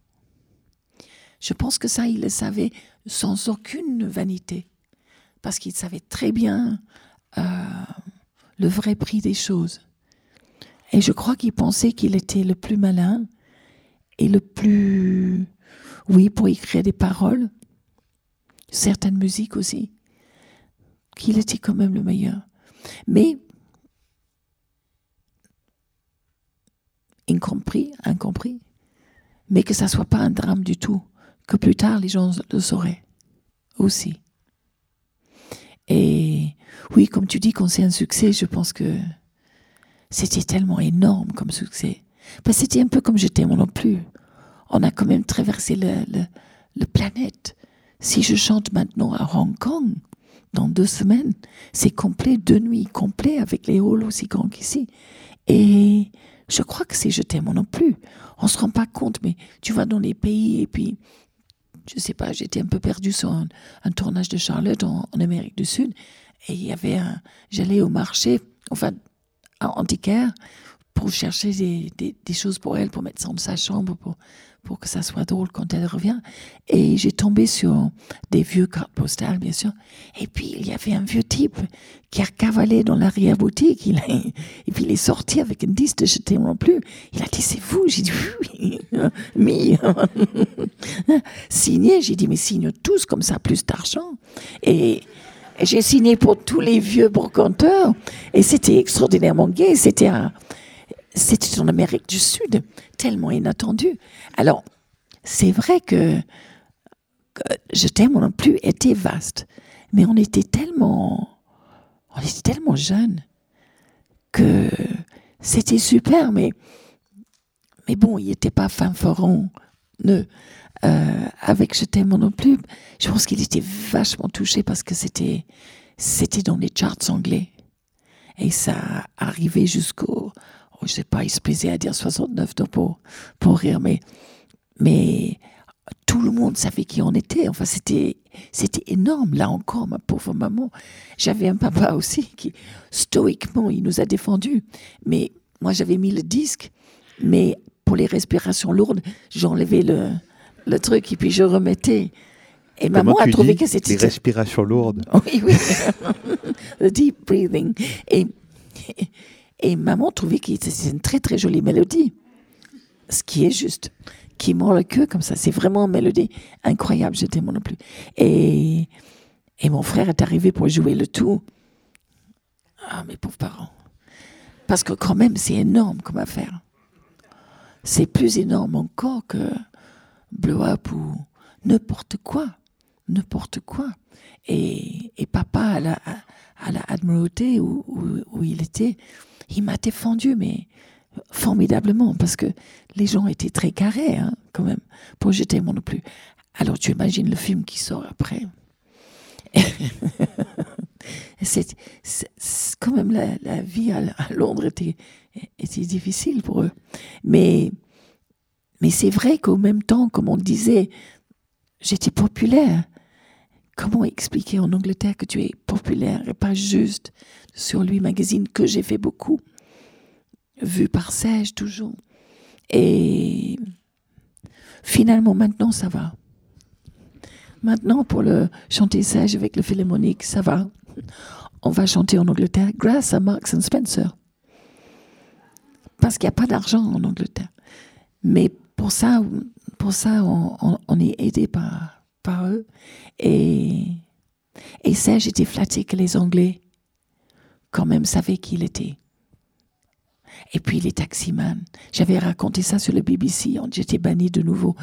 Je pense que ça, il le savait sans aucune vanité. Parce qu'il savait très bien euh, le vrai prix des choses. Et je crois qu'il pensait qu'il était le plus malin et le plus. Oui, pour écrire des paroles, certaines musiques aussi, qu'il était quand même le meilleur. Mais, incompris, incompris, mais que ça soit pas un drame du tout, que plus tard les gens le sauraient aussi. Et oui, comme tu dis, quand c'est un succès, je pense que c'était tellement énorme comme succès. Parce c'était un peu comme Je t'aime non plus. On a quand même traversé le, le, planète. Si je chante maintenant à Hong Kong, dans deux semaines, c'est complet, deux nuits complet avec les halls aussi grands qu'ici. Et je crois que c'est Je t'aime non plus. On se rend pas compte, mais tu vas dans les pays et puis, je sais pas, j'étais un peu perdue sur un, tournage de Charlotte en, en Amérique du Sud et il y avait un, j'allais au marché, enfin, à Antiquaire, pour chercher des, des- des choses pour elle, pour mettre ça dans sa chambre, pour, pour que ça soit drôle quand elle revient. Et j'ai tombé sur des vieux cartes postales, bien sûr. Et puis, il y avait un vieux type qui a cavalé dans l'arrière-boutique. Il et puis, il est sorti avec une disque de Je non plus. Il a dit, c'est vous? J'ai dit, oui, oui. [laughs] Signé, j'ai dit, mais signe tous comme ça, plus d'argent. Et, j'ai signé pour tous les vieux brocanteurs. Et c'était extraordinairement gay. C'était un, c'était en Amérique du Sud, tellement inattendu. Alors, c'est vrai que, que Je t'aime non plus était vaste, mais on était tellement, on était tellement jeunes que c'était super, mais, mais bon, il n'était pas fanfaron euh, avec Je t'aime non plus. Je pense qu'il était vachement touché parce que c'était, c'était dans les charts anglais. Et ça arrivait jusqu'au, je sais pas, il se plaisait à dire 69 donc pour, pour rire, mais, mais tout le monde savait qui on était. Enfin, c'était, c'était énorme. Là encore, ma pauvre maman. J'avais un papa aussi qui, stoïquement, il nous a défendus. Mais moi, j'avais mis le disque, mais pour les respirations lourdes, j'enlevais le, le truc et puis je remettais. Et maman a trouvé que c'était Les respirations lourdes? [laughs] oui, oui. [laughs] Le deep breathing. Et, et, maman trouvait que c'était une très très jolie mélodie. Ce qui est juste. Qui mord le queue comme ça. C'est vraiment une mélodie incroyable. J'étais moi non plus. Et, et mon frère est arrivé pour jouer le tout. Ah, mes pauvres parents. Parce que quand même, c'est énorme comme affaire. C'est plus énorme encore que Blow Up ou n'importe quoi. N'importe quoi. Et, et papa, à la, à la où, où il était, il m'a défendu, mais formidablement, parce que les gens étaient très carrés, hein, quand même, pour jeter moi non plus. Alors tu imagines le film qui sort après? [laughs] c'est, quand même la, vie à, à Londres était, était difficile pour eux. Mais, mais c'est vrai qu'au même temps, comme on disait, j'étais populaire. Comment expliquer en Angleterre que tu es populaire et pas juste sur lui magazine que j'ai fait beaucoup, vu par Serge toujours? Et finalement maintenant ça va. Maintenant pour le chanter Serge avec le Philharmonique ça va. On va chanter en Angleterre grâce à Marks and Spencer. Parce qu'il n'y a pas d'argent en Angleterre. Mais pour ça, pour ça on, on- on est aidé par, par eux. Et, et Serge était flatté que les Anglais, quand même, savaient qui il était. Et puis les taximans. J'avais raconté ça sur le BBC. J'étais banni de nouveau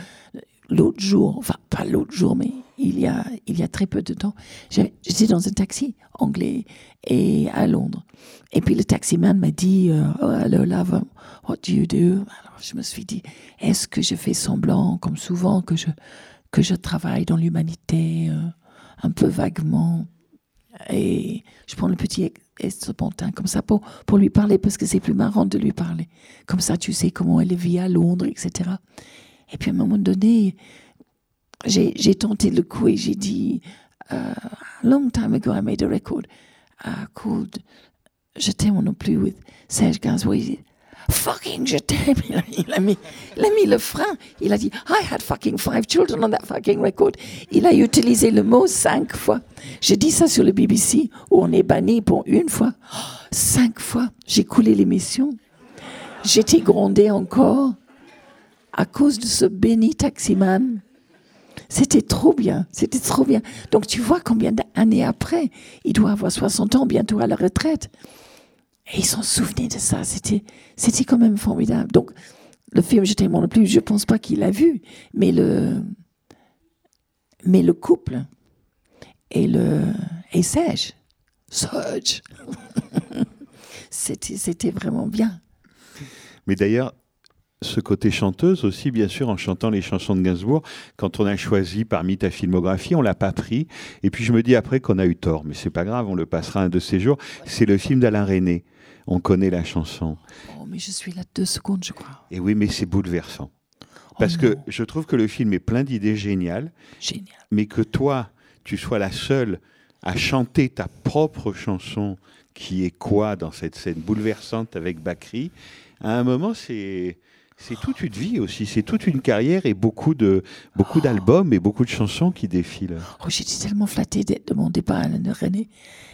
l'autre jour. Enfin, pas l'autre jour, mais il y a, il y a très peu de temps. J'étais dans un taxi anglais et à Londres. Et puis le taximan m'a dit euh, Oh, hello, love, what do you do? Alors je me suis dit Est-ce que je fais semblant, comme souvent, que je, que je travaille dans l'humanité, euh, un peu vaguement et je prends le petit estropontin comme ça pour, pour lui parler parce que c'est plus marrant de lui parler. Comme ça, tu sais comment elle vit à Londres, etc. Et puis à un moment donné, j'ai j'ai tenté le coup et j'ai dit, uh, long time ago, I made a record uh, called Je t'aime non plus with Serge Gainsbourg. Fucking je t'aime. [laughs] Il a, il mis le frein. Il a dit I had fucking five children on that fucking record. Il a utilisé le mot cinq fois. J'ai dit ça sur le BBC où on est banni pour une fois. Oh, cinq fois. J'ai coulé l'émission. J'étais grondé encore à cause de ce béni taximan. C'était trop bien, c'était trop bien. Donc tu vois combien d'années après, il doit avoir 60 ans bientôt à la retraite. Et ils s'en souvenaient de ça, c'était, c'était quand même formidable. Donc le film Je t'aime plus, je pense pas qu'il l'a vu, mais le, mais le couple et le et Serge, Serge, [laughs] c'était, c'était vraiment bien. Mais d'ailleurs, ce côté chanteuse aussi, bien sûr, en chantant les chansons de Gainsbourg, quand on a choisi parmi ta filmographie, on l'a pas pris. Et puis je me dis après qu'on a eu tort, mais c'est pas grave, on le passera un de ces jours. C'est le film d'Alain René. On connaît la chanson. Oh, mais je suis là deux secondes, je crois. Et oui, mais c'est bouleversant. Parce Oh que non. je trouve que le film est plein d'idées géniales, Génial. mais que toi, tu sois la seule à chanter ta propre chanson, qui est quoi dans cette scène bouleversante avec Bakri, À un moment, c'est c'est toute une vie aussi, c'est toute une carrière et beaucoup de beaucoup d'albums et beaucoup de chansons qui défilent. Oh, J'étais tellement flattée d'être demandée par Alain René.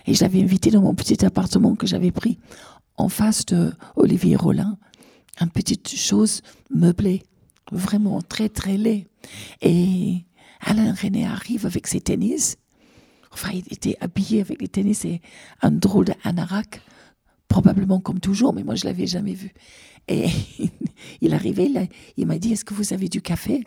Et je l'avais invité dans mon petit appartement que j'avais pris en face de Olivier Rollin. Une petite chose meublée, vraiment très très laid. Et Alain René arrive avec ses tennis. Enfin, il était habillé avec les tennis et un drôle d'anorak, probablement comme toujours, mais moi je l'avais jamais vu. Et [laughs] il arrivait, a- il m'a dit Est-ce que vous avez du café?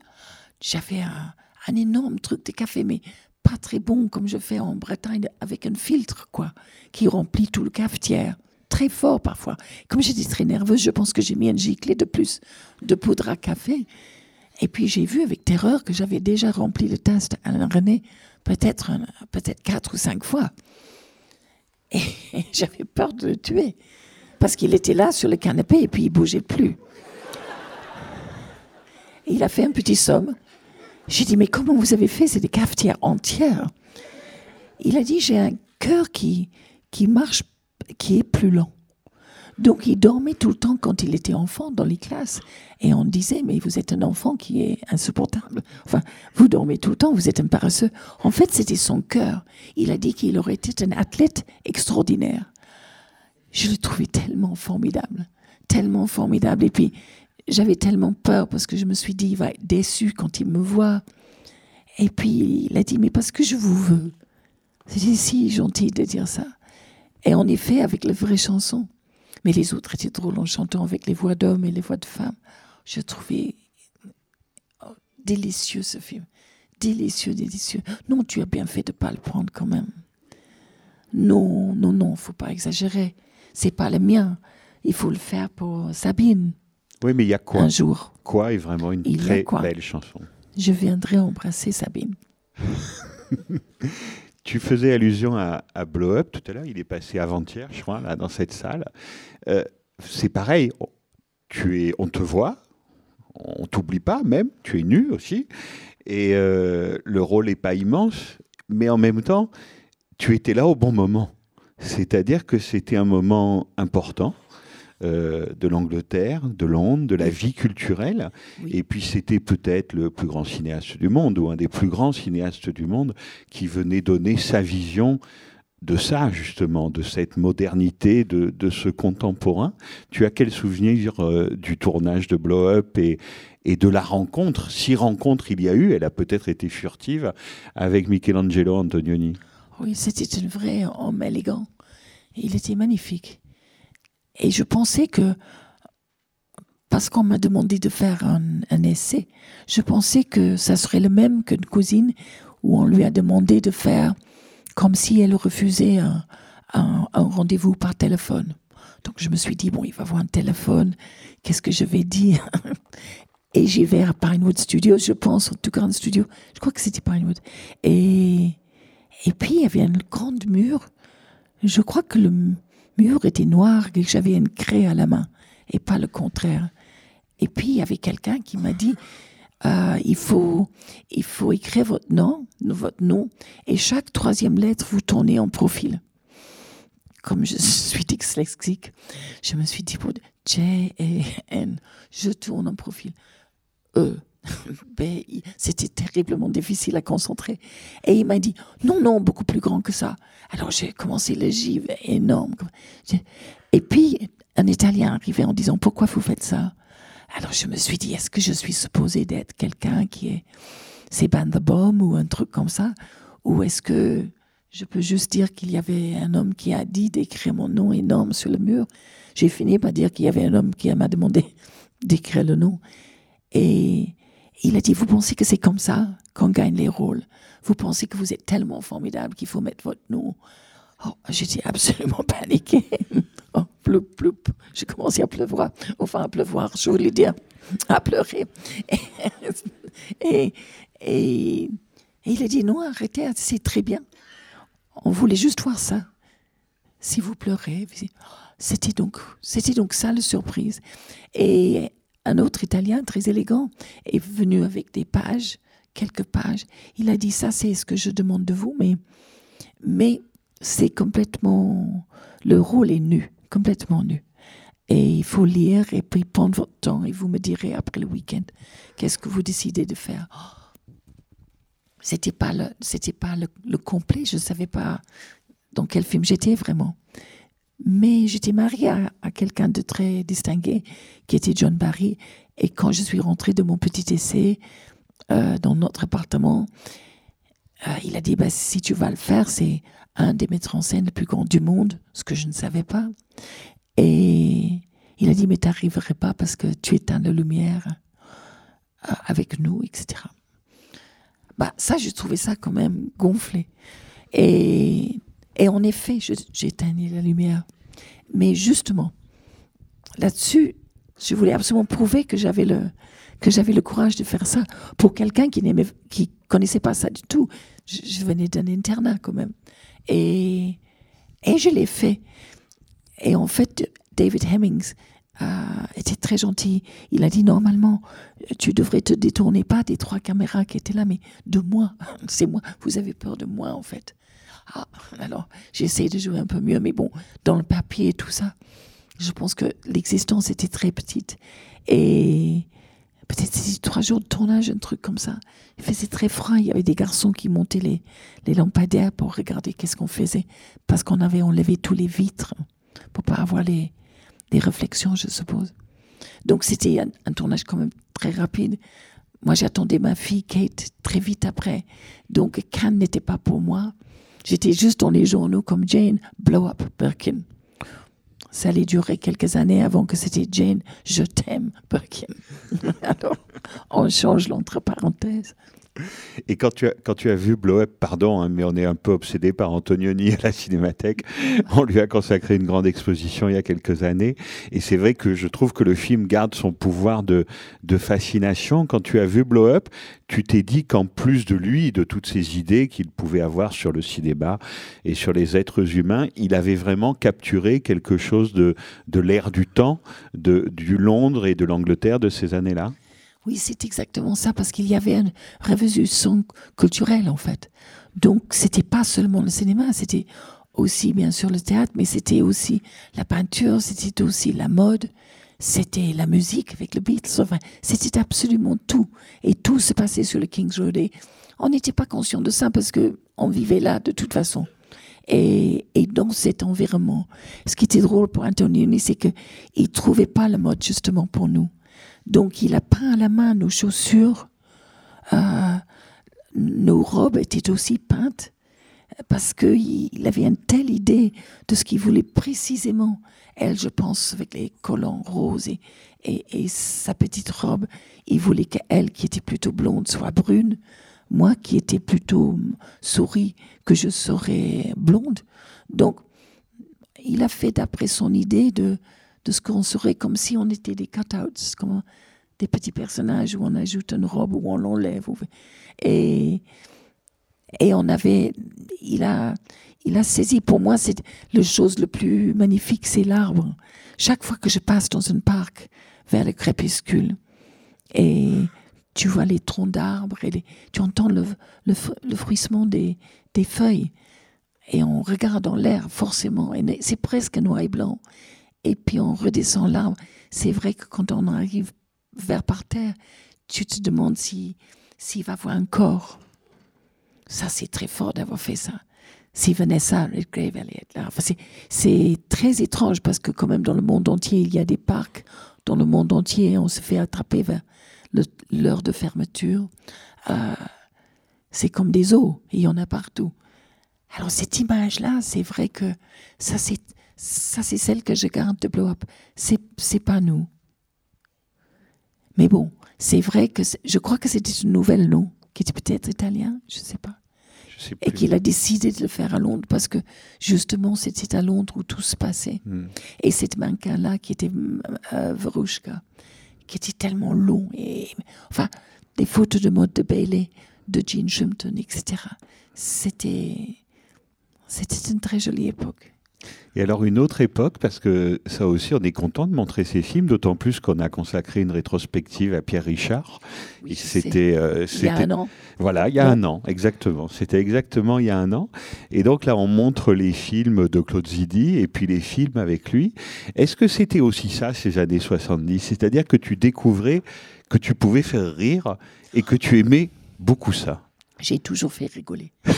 J'avais un énorme truc de café, mais pas très bon comme je fais en Bretagne avec un filtre, quoi, qui remplit tout le cafetière. Très fort parfois. Comme j'étais très nerveuse, je pense que j'ai mis un giclée de plus de poudre à café. Et puis j'ai vu avec terreur que j'avais déjà rempli le tasse d'Alain René peut-être peut-être quatre ou cinq fois. Et [laughs] j'avais peur de le tuer. Parce qu'il était là sur le canapé et puis il bougeait plus. Et il a fait un petit somme. J'ai dit, mais comment vous avez fait? C'est des cafetières entières. Il a dit, j'ai un cœur qui, qui marche, qui est plus lent. Donc il dormait tout le temps quand il était enfant dans les classes. Et on disait, mais vous êtes un enfant qui est insupportable. Enfin, vous dormez tout le temps, vous êtes un paresseux. En fait, c'était son cœur. Il a dit qu'il aurait été un athlète extraordinaire. Je le trouvais tellement formidable, tellement formidable. Et puis, j'avais tellement peur parce que je me suis dit, il va être déçu quand il me voit. Et puis, il a dit, mais parce que je vous veux. C'était si gentil de dire ça. Et en effet, avec les vraies chansons. Mais les autres étaient drôles en chantant avec les voix d'hommes et les voix de femmes. Je trouvais oh, délicieux ce film. Délicieux, délicieux. Non, tu as bien fait de ne pas le prendre quand même. Non, non, non, faut pas exagérer. C'est pas le mien. Il faut le faire pour Sabine Oui, mais il y a quoi? Un jour. Quoi est vraiment une Il très belle chanson? Je viendrai embrasser Sabine. [laughs] Tu faisais allusion à, Blow Up tout à l'heure, il est passé avant-hier, je crois, là, dans cette salle. Euh, c'est pareil, tu es, on te voit, on t'oublie pas même, tu es nu aussi, et euh, le rôle n'est pas immense, mais en même temps, tu étais là au bon moment. C'est-à-dire que c'était un moment important euh, de l'Angleterre, de Londres, de la vie culturelle. Oui. Et puis c'était peut-être le plus grand cinéaste du monde, ou un des plus grands cinéastes du monde, qui venait donner sa vision de ça, justement, de cette modernité, de, de ce contemporain. Tu as quel souvenir euh, du tournage de Blow Up et, et de la rencontre, si rencontre il y a eu, elle a peut-être été furtive, avec Michelangelo Antonioni Oui, c'était un vrai homme élégant. Il était magnifique. Et je pensais que, parce qu'on m'a demandé de faire un, essai, je pensais que ça serait le même qu'une cousine où on lui a demandé de faire comme si elle refusait un, un- rendez-vous par téléphone. Donc je me suis dit, bon, il va avoir un téléphone, qu'est-ce que je vais dire? [laughs] Et j'y vais à Pinewood Studios, je pense, en tout un studio, je crois que c'était Pinewood. Et, et puis il y avait un grand mur, je crois que le mur était noir et j'avais une craie à la main, et pas le contraire. Et puis il y avait quelqu'un qui m'a dit, euh, il, faut, il faut écrire votre nom, votre nom, et chaque troisième lettre, vous tournez en profil. Comme je suis dyslexique, je me suis dit, pour J-A-N, je tourne en profil. E. [laughs] B, I. C'était terriblement difficile à concentrer. Et il m'a dit, non, non, beaucoup plus grand que ça. Alors j'ai commencé le J énorme. Et puis, un Italien arrivait en disant, pourquoi vous faites ça? Alors je me suis dit, est-ce que je suis supposé d'être quelqu'un qui est c'est Ban the Bomb ou un truc comme ça? Ou est-ce que je peux juste dire qu'il y avait un homme qui a dit d'écrire mon nom énorme sur le mur? J'ai fini par dire qu'il y avait un homme qui m'a demandé [laughs] d'écrire le nom. Et il a dit, vous pensez que c'est comme ça qu'on gagne les rôles? Vous pensez que vous êtes tellement formidable qu'il faut mettre votre nom? Oh, j'étais absolument [laughs] paniquée. Oh, ploup, ploup. J'ai commencé à pleuvoir. Enfin, à pleuvoir, je voulais dire, à pleurer. Et, et, et il a dit, non, arrêtez, c'est très bien. On voulait juste voir ça. Si vous pleurez, c'était donc, c'était donc ça la surprise. Et un autre Italien très élégant est venu avec des pages, quelques pages. Il a dit ça, c'est ce que je demande de vous, mais, mais c'est complètement, le rôle est nu, complètement nu. Et il faut lire et puis prendre votre temps et vous me direz après le week-end qu'est-ce que vous décidez de faire. Oh, C'était pas le, c'était pas le, le complet. Je savais pas dans quel film j'étais vraiment. Mais j'étais mariée à, quelqu'un de très distingué qui était John Barry. Et quand je suis rentrée de mon petit essai euh, dans notre appartement, euh, il a dit bah, si tu vas le faire, c'est un des maîtres en scène les plus grands du monde, ce que je ne savais pas. Et il a dit mais tu n'arriverais pas parce que tu éteins la lumière euh, avec nous, etc. Bah, ça, j'ai trouvé ça quand même gonflé. Et, et en effet, éteint la lumière. Mais justement, là-dessus, je voulais absolument prouver que j'avais le, que j'avais le courage de faire ça pour quelqu'un qui n'aimait, qui connaissait pas ça du tout. Je, je venais d'un internat quand même. Et, et je l'ai fait. Et en fait, David Hemmings euh, était très gentil. Il a dit normalement, tu devrais te détourner pas des trois caméras qui étaient là, mais de moi. [laughs] C'est moi. Vous avez peur de moi, en fait. Ah, alors, j'essaie de jouer un peu mieux, mais bon, dans le papier et tout ça, je pense que l'existence était très petite. Et peut-être trois jours de tournage, un truc comme ça. Il faisait très froid. Il y avait des garçons qui montaient les, lampadaires pour regarder qu'est-ce qu'on faisait, parce qu'on avait enlevé tous les vitres pour pas avoir les, les réflexions, je suppose. Donc c'était un, un tournage quand même très rapide. Moi, j'attendais ma fille Kate très vite après. Donc Cannes n'était pas pour moi. J'étais juste dans les journaux comme Jane, Blow Up Birkin. Ça allait durer quelques années avant que c'était Jane, je t'aime Birkin. [laughs] Alors, on change l'entre parenthèses. Et quand tu as, quand tu as vu Blow Up, pardon, hein, mais on est un peu obsédé par Antonioni à la Cinémathèque, [laughs] on lui a consacré une grande exposition il y a quelques années. Et c'est vrai que je trouve que le film garde son pouvoir de, de fascination. Quand tu as vu Blow Up, tu t'es dit qu'en plus de lui, de toutes ces idées qu'il pouvait avoir sur le cinéma et sur les êtres humains, il avait vraiment capturé quelque chose de, de l'ère du temps, de, du Londres et de l'Angleterre de ces années-là. Oui, c'est exactement ça, parce qu'il y avait une révolution culturelle, en fait. Donc, c'était pas seulement le cinéma, c'était aussi, bien sûr, le théâtre, mais c'était aussi la peinture, c'était aussi la mode, c'était la musique avec le Beatles, enfin, c'était absolument tout. Et tout se passait sur le King's Road. Et on n'était pas conscient de ça parce que on vivait là de toute façon. Et, et dans cet environnement, ce qui était drôle pour Antonioni, c'est qu'il ne trouvait pas le mode justement pour nous. Donc il a peint à la main nos chaussures, euh, nos robes étaient aussi peintes parce qu'il il avait une telle idée de ce qu'il voulait précisément. Elle, je pense, avec les collants roses et, et, et sa petite robe, il voulait qu'elle, qui était plutôt blonde, soit brune. Moi, qui étais plutôt souris, que je serais blonde. Donc, il a fait d'après son idée de, de ce qu'on serait comme si on était des cutouts, comme des petits personnages où on ajoute une robe ou on l'enlève. Et, et on avait, il a, il a saisi. Pour moi, c'est le chose le plus magnifique, c'est l'arbre. Chaque fois que je passe dans un parc vers le crépuscule et tu vois les troncs d'arbres et tu entends le, le, fr- le fruissement des, des feuilles et on regarde dans l'air forcément et c'est presque noir et blanc et puis on redescend l'arbre. C'est vrai que quand on arrive vers par terre, tu te demandes si s'il va voir un corps. Ça, c'est très fort d'avoir fait ça. Si Vanessa Redgrave allait être là. C'est- très étrange parce que quand même dans le monde entier, il y a des parcs. Dans le monde entier, on se fait attraper vers l'heure de fermeture. Euh, c'est comme des eaux, il y en a partout. Alors cette image-là, c'est vrai que ça, c'est ça, c'est celle que je garde de Blow Up. C'est c'est pas nous. Mais bon, c'est vrai que c'est- je crois que c'était une nouvelle nom qui était peut-être italien, je sais pas, Je sais et qu'il a décidé de le faire à Londres parce que justement c'était à Londres où tout se passait. Hmm. Et cette mannequin-là qui était euh, Verouchka, qui était tellement long et enfin des photos de mode de Bailey, de Jean Shumton, etc. C'était c'était une très jolie époque. Et alors une autre époque, parce que ça aussi, on est content de montrer ces films, d'autant plus qu'on a consacré une rétrospective à Pierre Richard. Oui, c'était, euh, Il y a un an. Voilà, il y a un an, exactement. C'était exactement il y a un an. Et donc là, on montre les films de Claude Zidi et puis les films avec lui. Est-ce que c'était aussi ça, ces années 70 C'est-à-dire que tu découvrais que tu pouvais faire rire et que tu aimais beaucoup ça? J'ai toujours fait rigoler. [laughs]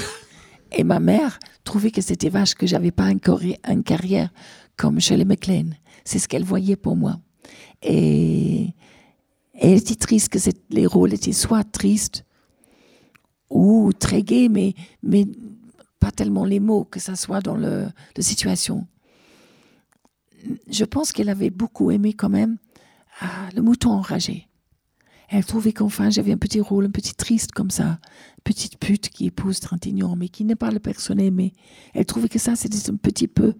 Et ma mère trouvait que c'était vache que j'avais pas encore une carrière comme Shirley MacLaine. C'est ce qu'elle voyait pour moi. Et, elle était triste que les rôles étaient soit tristes ou très gais, mais, mais pas tellement les mots, que ça soit dans le, la situation. Je pense qu'elle avait beaucoup aimé quand même ah, le mouton enragé. Elle trouvait qu'enfin j'avais un petit rôle, un petit triste comme ça, petite pute qui épouse Trintignant, mais qui n'est pas la personne aimée. Elle trouvait que ça c'était un petit peu,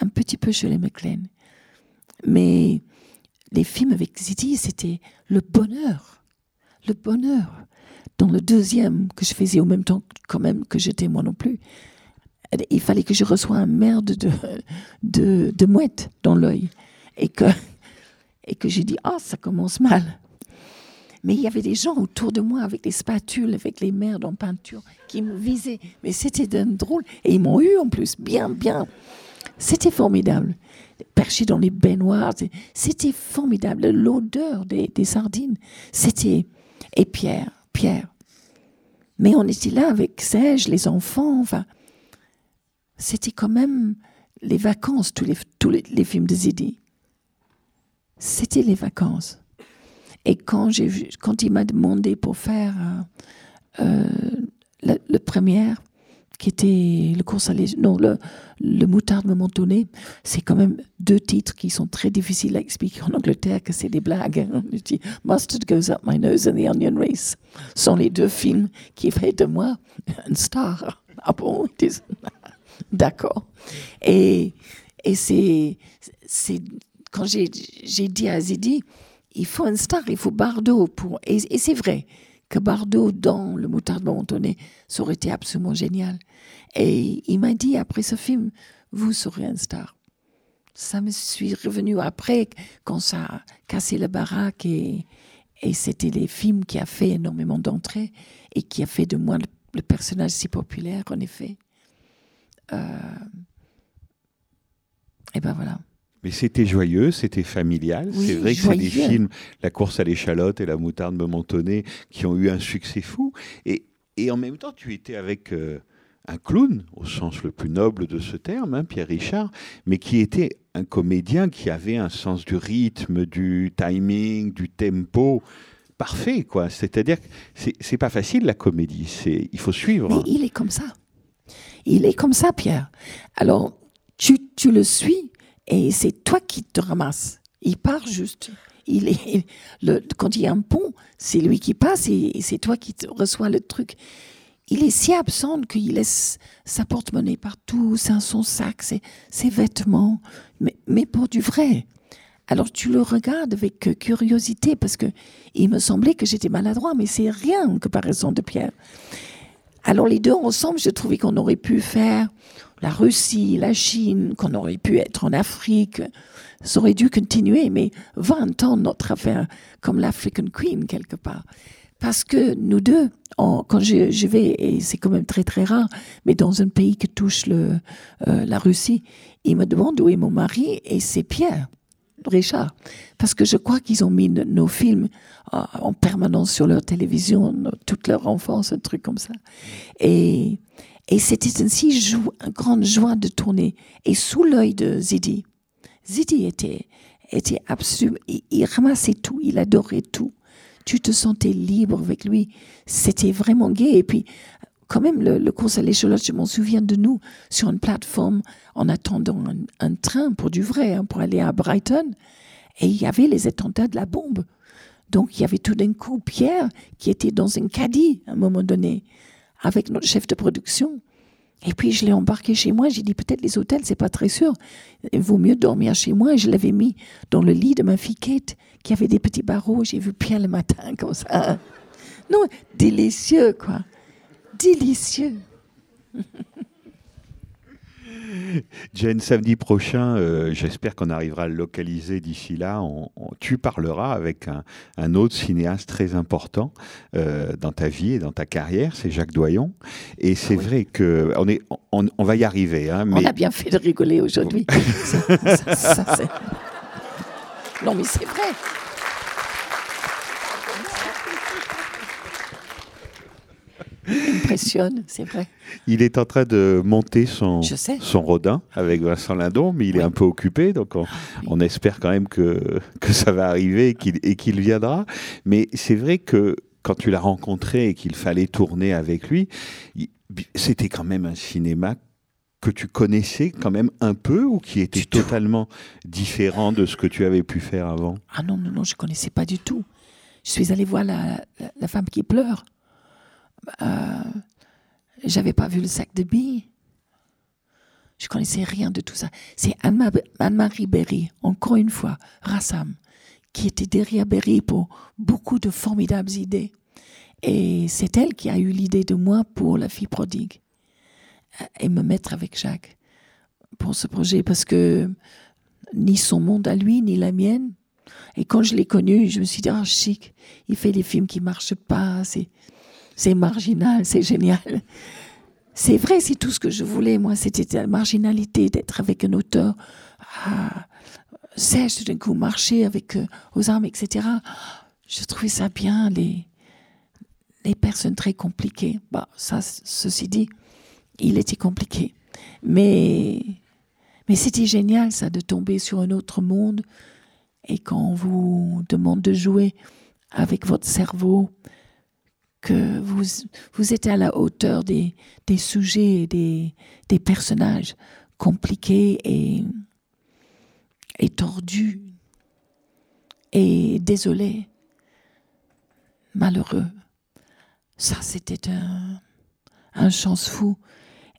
un petit peu les McLean. Mais les films avec Zidi, c'était le bonheur, le bonheur. Dans le deuxième que je faisais au même temps quand même que j'étais moi non plus, il fallait que je reçoive un merde de, de, de mouette dans l'œil et que, et que j'ai dit ah ça commence mal. Mais il y avait des gens autour de moi avec des spatules, avec les merdes en peinture, qui me visaient. Mais c'était drôle. Et ils m'ont eu en plus, bien, bien. C'était formidable. Perché dans les baignoires, c'était formidable. L'odeur des, des sardines, c'était. Et Pierre, Pierre. Mais on était là avec Serge, les enfants, enfin. C'était quand même les vacances, tous les, tous les, les films de Zidi. C'était les vacances. Et quand, vu, quand il m'a demandé pour faire euh, euh, le, première, qui était le course à l'é- non, le, le moutarde momentonné, c'est quand même deux titres qui sont très difficiles à expliquer en Angleterre, que c'est des blagues. [laughs] On dit Mustard Goes Up My Nose and The Onion Race sont les deux films qui fait de moi une star. [laughs] Ah bon? [laughs] D'accord. Et, et c'est, c'est quand j'ai dit à Zidi, il faut une star, il faut Bardot pour. Et, c'est vrai que Bardot dans Le Moutarde Momentonné, ça aurait été absolument génial. Et il m'a dit après ce film, vous serez une star. Ça me suis revenu après, quand ça a cassé la baraque et, et c'était les films qui a fait énormément d'entrées et qui a fait de moi le, le personnage si populaire, en effet. Euh, et ben voilà. Mais c'était joyeux, c'était familial. Oui, c'est vrai que c'est des films, La course à l'échalote et La moutarde momentonée, qui ont eu un succès fou. Et, et en même temps, tu étais avec euh, un clown, au sens le plus noble de ce terme, hein, Pierre Richard, mais qui était un comédien qui avait un sens du rythme, du timing, du tempo parfait, quoi. C'est-à-dire que c'est c'est pas facile la comédie, c'est il faut suivre. Mais il est comme ça. Il est comme ça, Pierre. Alors, tu, tu le suis et c'est toi qui te ramasses. Il part juste. Il est, quand il y a un pont, c'est lui qui passe et, c'est toi qui reçois le truc. Il est si absent qu'il laisse sa porte-monnaie partout, son sac, ses, ses vêtements, mais, pour du vrai. Alors tu le regardes avec curiosité parce que il me semblait que j'étais maladroit, mais c'est rien en comparaison de Pierre. Alors les deux ensemble, je trouvais qu'on aurait pu faire la Russie, la Chine, qu'on aurait pu être en Afrique. Ça aurait dû continuer, mais 20 ans notre affaire, comme l'African Queen quelque part. Parce que nous deux, quand je, vais, et c'est quand même très très rare, mais dans un pays qui touche euh, la Russie, ils me demandent où est mon mari, et c'est Pierre. Richard, parce que je crois qu'ils ont mis nos films euh, en permanence sur leur télévision no- toute leur enfance, un truc comme ça. Et, et c'était une si grande joie de tourner. Et sous l'œil de Zidi, Zidi était, était absolument, il, il ramassait tout, il adorait tout. Tu te sentais libre avec lui. C'était vraiment gai. Et puis, quand même, le, le course à je m'en souviens de nous sur une plateforme en attendant un, un train pour du vrai, hein, pour aller à Brighton. Et il y avait les attentats de la bombe. Donc, il y avait tout d'un coup Pierre qui était dans un caddie à un moment donné avec notre chef de production. Et puis, je l'ai embarqué chez moi. J'ai dit, peut-être les hôtels, c'est pas très sûr. Il vaut mieux dormir chez moi. Et je l'avais mis dans le lit de ma fille qui avait des petits barreaux. J'ai vu Pierre le matin, [laughs] comme ça. Non, délicieux, quoi. Délicieux. [laughs] Jen, samedi prochain, euh, j'espère qu'on arrivera à le localiser d'ici là. On- on- tu parleras avec un, un autre cinéaste très important euh, dans ta vie et dans ta carrière, c'est Jacques Doyon. Et c'est Oui. vrai que on, est, on, on va y arriver. hein, mais On a bien fait de rigoler aujourd'hui. [laughs] Ça- ça- ça, c'est- non, mais c'est vrai. Il m'impressionne, c'est vrai. il est en train de monter son, son rodin avec Vincent Lindon, mais il est un peu occupé, donc on, oui. on espère quand même que, que ça va arriver et qu'il viendra. Mais c'est vrai que quand tu l'as rencontré et qu'il fallait tourner avec lui, c'était quand même un cinéma que tu connaissais quand même un peu ou qui était Du tout. totalement différent de ce que tu avais pu faire avant? Ah non, non, non, je ne connaissais pas du tout. Je suis allée voir la, la, la femme qui pleure. Euh, J'avais pas vu le sac de billes. Je connaissais rien de tout ça. C'est Anne-Ma- Anne-Marie Berry, encore une fois, Rassam, qui était derrière Berry pour beaucoup de formidables idées. Et c'est elle qui a eu l'idée de moi pour La fille prodigue. Euh, Et me mettre avec Jacques pour ce projet, parce que ni son monde à lui, ni la mienne, et quand je l'ai connu, je me suis dit, ah, chic, il fait des films qui marchent pas, c'est, c'est marginal, c'est génial. C'est vrai, c'est tout ce que je voulais, moi, c'était la marginalité, d'être avec un auteur ah, sèche, tout d'un coup, marcher avec euh, aux armes, etc. Je trouvais ça bien, les, les personnes très compliquées. Bah, ça, ceci dit, il était compliqué. Mais, mais c'était génial, ça, de tomber sur un autre monde. Et quand on vous demande de jouer avec votre cerveau, que vous, vous êtes à la hauteur des, des sujets et des, des personnages compliqués et, et tordus et désolés, malheureux. Ça, c'était un, un chance fou.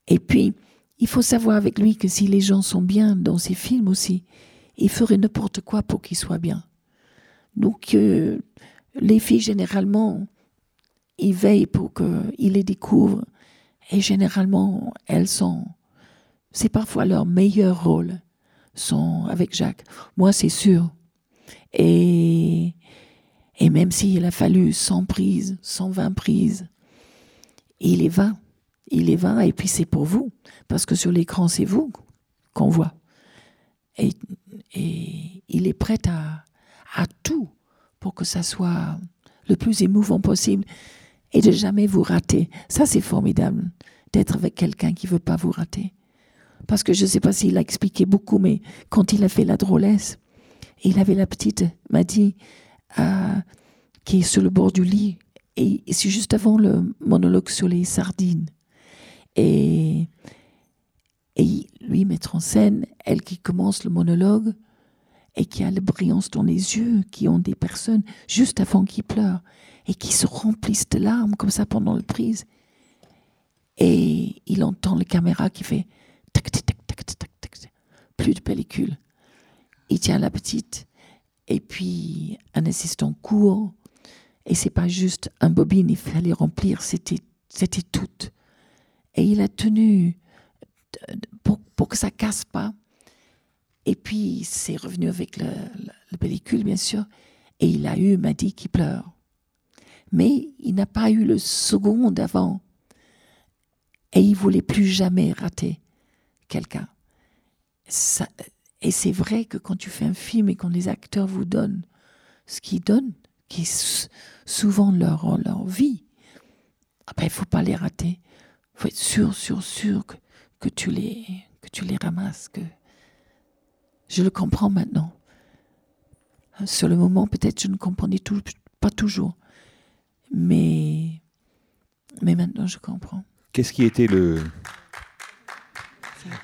Et puis, il faut savoir avec lui que si les gens sont bien dans ses films aussi, il ferait n'importe quoi pour qu'ils soient bien. Donc, euh, les filles, généralement, ils veillent pour qu'ils les découvrent. Et généralement, elles sont. C'est parfois leur meilleur rôle, sont avec Jacques. Moi, c'est sûr. Et, et même s'il a fallu 100 prises, 120 prises, il les va. Il les va, et puis c'est pour vous. Parce que sur l'écran, c'est vous qu'on voit. Et, et il est prêt à, à tout pour que ça soit le plus émouvant possible et de jamais vous rater. Ça, c'est formidable d'être avec quelqu'un qui veut pas vous rater. Parce que je ne sais pas s'il a expliqué beaucoup, mais quand il a fait la drôlesse, il avait la petite, m'a dit, euh, qui est sur le bord du lit. Et, c'est juste avant le monologue sur les sardines. Et, et lui mettre en scène, elle qui commence le monologue et qui a la brillance dans les yeux, qui ont des personnes juste avant qu'ils pleurent et qui se remplissent de larmes comme ça pendant la prise. Et il entend la caméra qui fait tac, tac, tac, tac, tac, tac, plus de pellicule. Il tient la petite et puis un assistant court et c'est pas juste un bobine, il fallait remplir, c'était c'était tout. Et il a tenu pour, pour que ça casse pas. Et puis c'est revenu avec le, le- la pellicule bien sûr et il a eu m'a dit qui pleure. Mais il n'a pas eu le second avant. Et il voulait plus jamais rater quelqu'un. Et c'est vrai que quand tu fais un film et quand les acteurs vous donnent ce qu'ils donnent, qui est souvent leur, leur vie, après, il faut pas les rater. Il faut être sûr, sûr, sûr que, que, tu les, que tu les ramasses. Que... Je le comprends maintenant. Sur le moment, peut-être je ne comprenais pas toujours. Mais, mais maintenant, je comprends. Qu'est-ce qui était le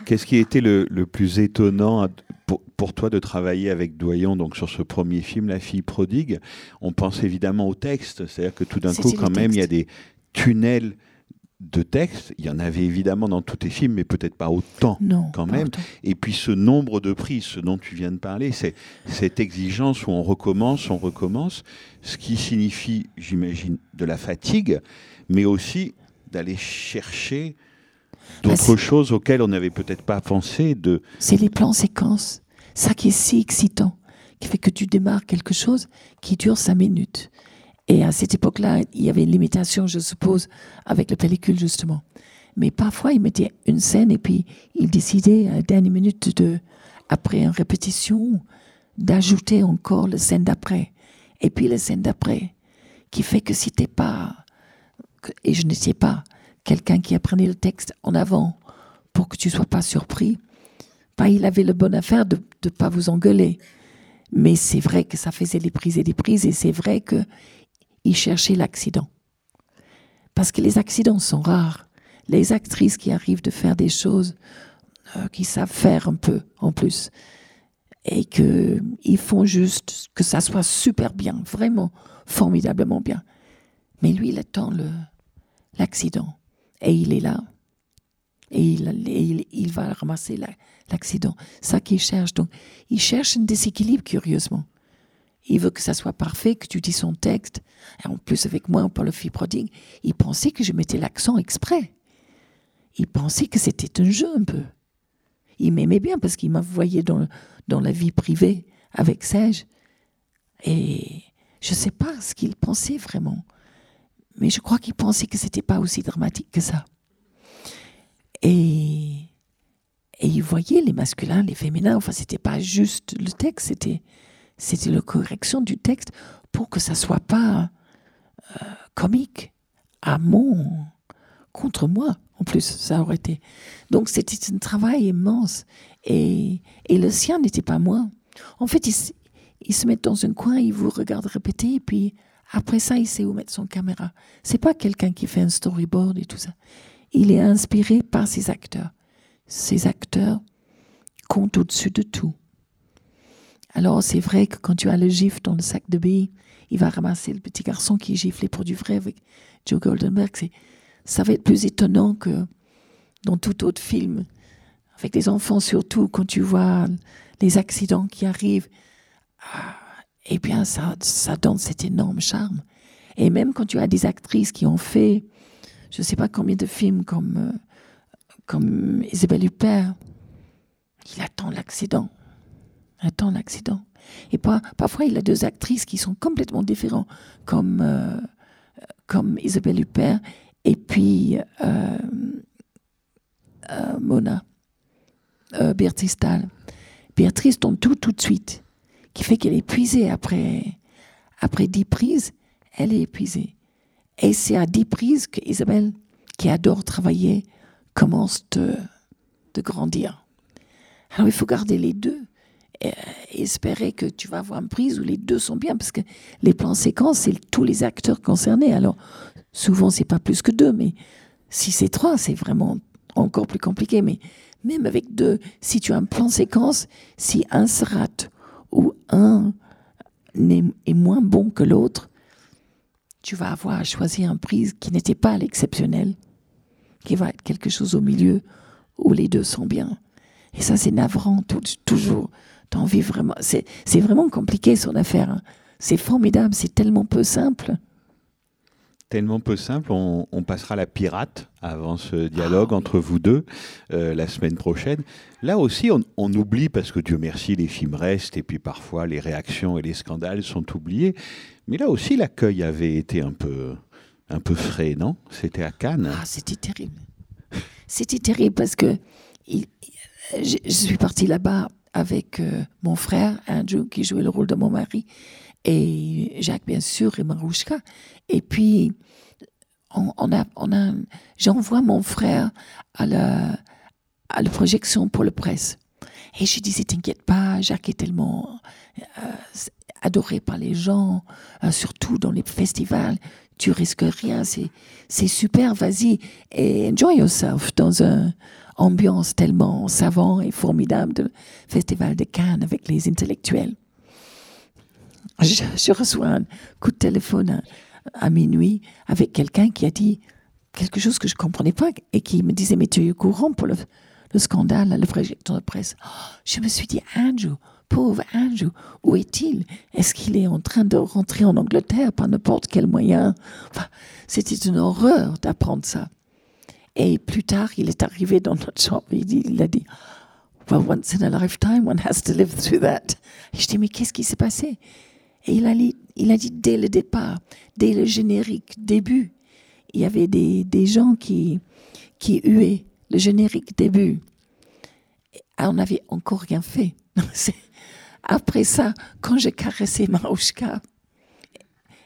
Qu'est-ce qui était le, le plus étonnant pour, pour toi de travailler avec Doyon donc sur ce premier film La fille prodigue? On pense évidemment au texte, c'est-à-dire que tout d'un coup quand même il y a des tunnels de texte, il y en avait évidemment dans tous tes films mais peut-être pas autant. Non. Quand même. autant. Et puis ce nombre de prises, ce dont tu viens de parler, c'est cette exigence où on recommence, on recommence, ce qui signifie, j'imagine, de la fatigue, mais aussi d'aller chercher D'autres c'est- choses auxquelles on n'avait peut-être pas pensé. De... C'est les plans séquences. Ça qui est si excitant, qui fait que tu démarres quelque chose qui dure cinq minutes. Et à cette époque-là, il y avait une limitation, je suppose, avec la pellicule, justement. Mais parfois, il mettait une scène et puis il décidait à la dernière minute de, après une répétition, d'ajouter encore la scène d'après. Et puis la scène d'après. Qui fait que si t'es pas, et je n'étais pas quelqu'un qui apprenait le texte en avant pour que tu sois pas surpris, bah, il avait le bonne affaire de ne pas vous engueuler. Mais c'est vrai que ça faisait des prises et des prises, et c'est vrai que il cherchait l'accident. Parce que les accidents sont rares. Les actrices qui arrivent de faire des choses euh, qui savent faire un peu en plus, et que ils font juste que ça soit super bien, vraiment formidablement bien. Mais lui, il attend l'accident, et il est là, et il, il, va ramasser la- l'accident. Ça qu'il cherche. Donc, il cherche un déséquilibre, curieusement. Il veut que ça soit parfait, que tu dis son texte. Et en plus, avec moi, pour le fille prodigue, il pensait que je mettais l'accent exprès. Il pensait que c'était un jeu un peu. Il m'aimait bien parce qu'il voyé dans, dans la vie privée avec Serge. Et je ne sais pas ce qu'il pensait vraiment. Mais je crois qu'il pensait que c'était pas aussi dramatique que ça. Et, et il voyait les masculins, les féminins. Enfin, c'était pas juste le texte, c'était c'était la correction du texte pour que ça soit pas euh, comique à mon contre moi. En plus, ça aurait été. Donc, c'était un travail immense. Et, et le sien n'était pas moins. En fait, il, se- il se met dans un coin, il vous regarde répéter, et puis après ça, il sait où mettre son caméra. C'est pas quelqu'un qui fait un storyboard et tout ça. Il est inspiré par ses acteurs. Ces acteurs comptent au-dessus de tout. Alors, c'est vrai que quand tu as le gif dans le sac de billes, il va ramasser le petit garçon qui est giflé pour du vrai avec Joe Goldenberg. Ça va être plus étonnant que dans tout autre film. Avec les enfants, surtout, quand tu vois les accidents qui arrivent, ah, eh bien, ça, ça donne cet énorme charme. Et même quand tu as des actrices qui ont fait, je ne sais pas combien de films comme, euh, comme Isabelle Huppert, il attend l'accident. Attend l'accident. Et pas, parfois, il a deux actrices qui sont complètement différentes, comme, euh, comme Isabelle Huppert et puis euh, euh, Mona, Béatrice Dalle. Béatrice tombe tout, tout de suite, qui fait qu'elle est épuisée après, après dix prises, elle est épuisée. Et c'est à dix prises que Isabelle, qui adore travailler, commence de, de grandir. Alors il faut garder les deux et espérer que tu vas avoir une prise où les deux sont bien, parce que les plans séquences, c'est tous les acteurs concernés. Alors souvent, c'est pas plus que deux, mais si c'est trois, c'est vraiment encore plus compliqué. Mais même avec deux, si tu as un plan séquence, si un se rate ou un est moins bon que l'autre, tu vas avoir à choisir une prise qui n'était pas l'exceptionnel, qui va être quelque chose au milieu où les deux sont bien. Et ça, c'est navrant, toujours. T'as envie vraiment. C'est c'est vraiment compliqué, son affaire. hein. C'est formidable, c'est tellement peu simple. Tellement peu simple, on, on passera la pirate avant ce dialogue entre vous deux euh, la semaine prochaine. Là aussi, on, on oublie, parce que Dieu merci, les films restent, et puis parfois les réactions et les scandales sont oubliés. Mais là aussi, l'accueil avait été un peu, un peu frais, non? C'était à Cannes. Ah, c'était terrible. C'était terrible parce que il- je, je suis partie là-bas avec euh, mon frère, Andrew, qui jouait le rôle de mon mari, et Jacques, bien sûr, et Marouchka. Et puis, on, a, on a, j'envoie mon frère à la, à la projection pour le presse. Et je disais, t'inquiète pas, Jacques est tellement euh, adoré par les gens, euh, surtout dans les festivals. Tu risques rien, c'est, super, vas-y et enjoy yourself dans une ambiance tellement savant et formidable de festival de Cannes avec les intellectuels. Je, reçois un coup de téléphone à, minuit avec quelqu'un qui a dit quelque chose que je comprenais pas et qui me disait mais tu es au courant pour le, le scandale, le projecteur de presse? Oh, je me suis dit Andrew, pauvre Andrew, où est-il? Est-ce qu'il est en train de rentrer en Angleterre par n'importe quel moyen? Enfin, C'était une horreur d'apprendre ça. Et plus tard, il est arrivé dans notre chambre. Il, il a dit Well, once in a lifetime, one has to live through that. Et je dis Mais qu'est-ce qui s'est passé? Et il a, dit, il a dit Dès le départ, dès le générique, début, il y avait des, des gens qui, qui huaient le générique début. Et on n'avait encore rien fait. Après ça, quand j'ai caressé [laughs] Marouchka,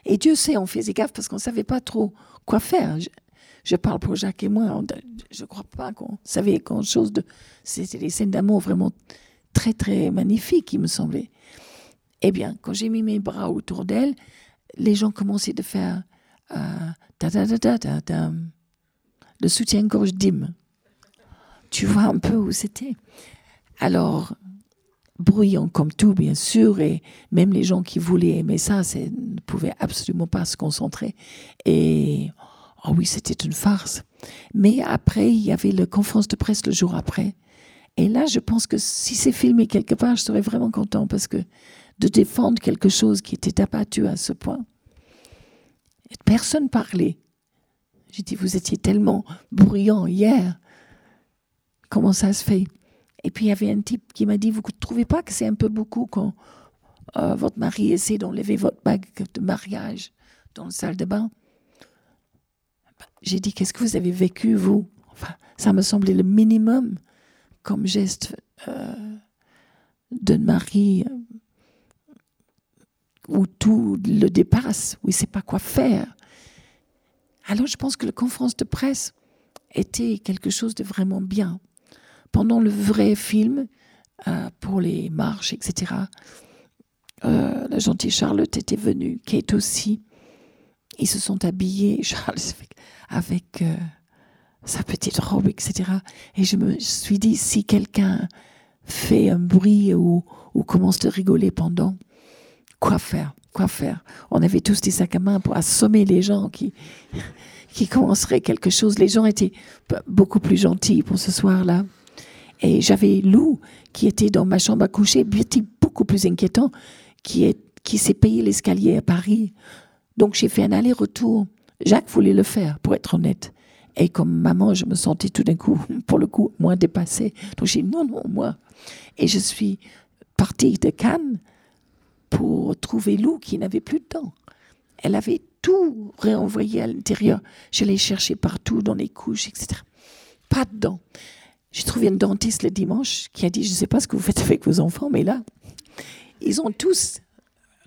et Dieu sait, on faisait gaffe parce qu'on ne savait pas trop quoi faire. Je, parle pour Jacques et moi, on- je ne crois pas qu'on savait grand-chose de... C'était des scènes d'amour vraiment très, très magnifiques, il me semblait. Eh bien, quand j'ai mis mes bras autour d'elle, les gens commençaient de faire euh, le soutien-gorge dim. Tu vois un peu où c'était. Alors, bruyant comme tout, bien sûr, et même les gens qui voulaient aimer ça, ne pouvaient absolument pas se concentrer. Et oh oui, c'était une farce. Mais après, il y avait la conférence de presse le jour après. Et là, je pense que si c'est filmé quelque part, je serais vraiment content parce que de défendre quelque chose qui était abattu à ce point, personne parlait. J'ai dit, vous étiez tellement bruyant hier. Comment ça se fait? Et puis il y avait un type qui m'a dit, vous ne trouvez pas que c'est un peu beaucoup quand euh, votre mari essaie d'enlever votre bague de mariage dans la salle de bain? J'ai dit, qu'est-ce que vous avez vécu, vous? Enfin, ça me semblait le minimum comme geste euh, d'un mari euh, où tout le dépasse, où il ne sait pas quoi faire. Alors je pense que la conférence de presse était quelque chose de vraiment bien. Pendant le vrai film, euh, pour les marches, etc., euh, la gentille Charlotte était venue, Kate aussi. Ils se sont habillés, [laughs] Charles avec, euh, sa petite robe, etc. Et je me suis dit, si quelqu'un fait un bruit ou, commence à rigoler pendant, quoi faire Quoi faire? On avait tous des sacs à main pour assommer les gens qui, [laughs] qui commenceraient quelque chose. Les gens étaient beaucoup plus gentils pour ce soir-là. Et j'avais Lou qui était dans ma chambre à coucher, était beaucoup plus inquiétant, qui s'est payé l'escalier à Paris. Donc j'ai fait un aller-retour. Jacques voulait le faire, pour être honnête. Et comme maman, je me sentais tout d'un coup, [laughs] pour le coup, moins dépassée. Donc j'ai dit non, non, moi. Et je suis partie de Cannes pour trouver Lou qui n'avait plus de dents. Elle avait tout réenvoyé à l'intérieur. Je l'ai cherché partout, dans les couches, etc. Pas de dents. J'ai trouvé une dentiste le dimanche qui a dit, je ne sais pas ce que vous faites avec vos enfants, mais là, ils ont tous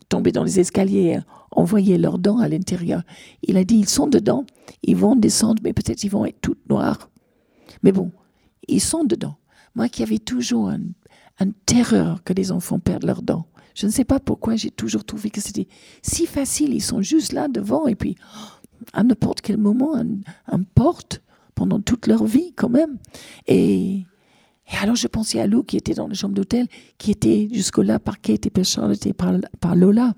tombé dans les escaliers, envoyé leurs dents à l'intérieur. Il a dit, ils sont dedans, ils vont descendre, mais peut-être ils vont être toutes noires. Mais bon, ils sont dedans. Moi qui avais toujours un, un terreur que les enfants perdent leurs dents. Je ne sais pas pourquoi j'ai toujours trouvé que c'était si facile. Ils sont juste là devant et puis à n'importe quel moment, un porte pendant toute leur vie quand même. Et, alors je pensais à Lou qui était dans la chambre d'hôtel, qui était jusque-là par Kate et par Charlotte et par, Lola,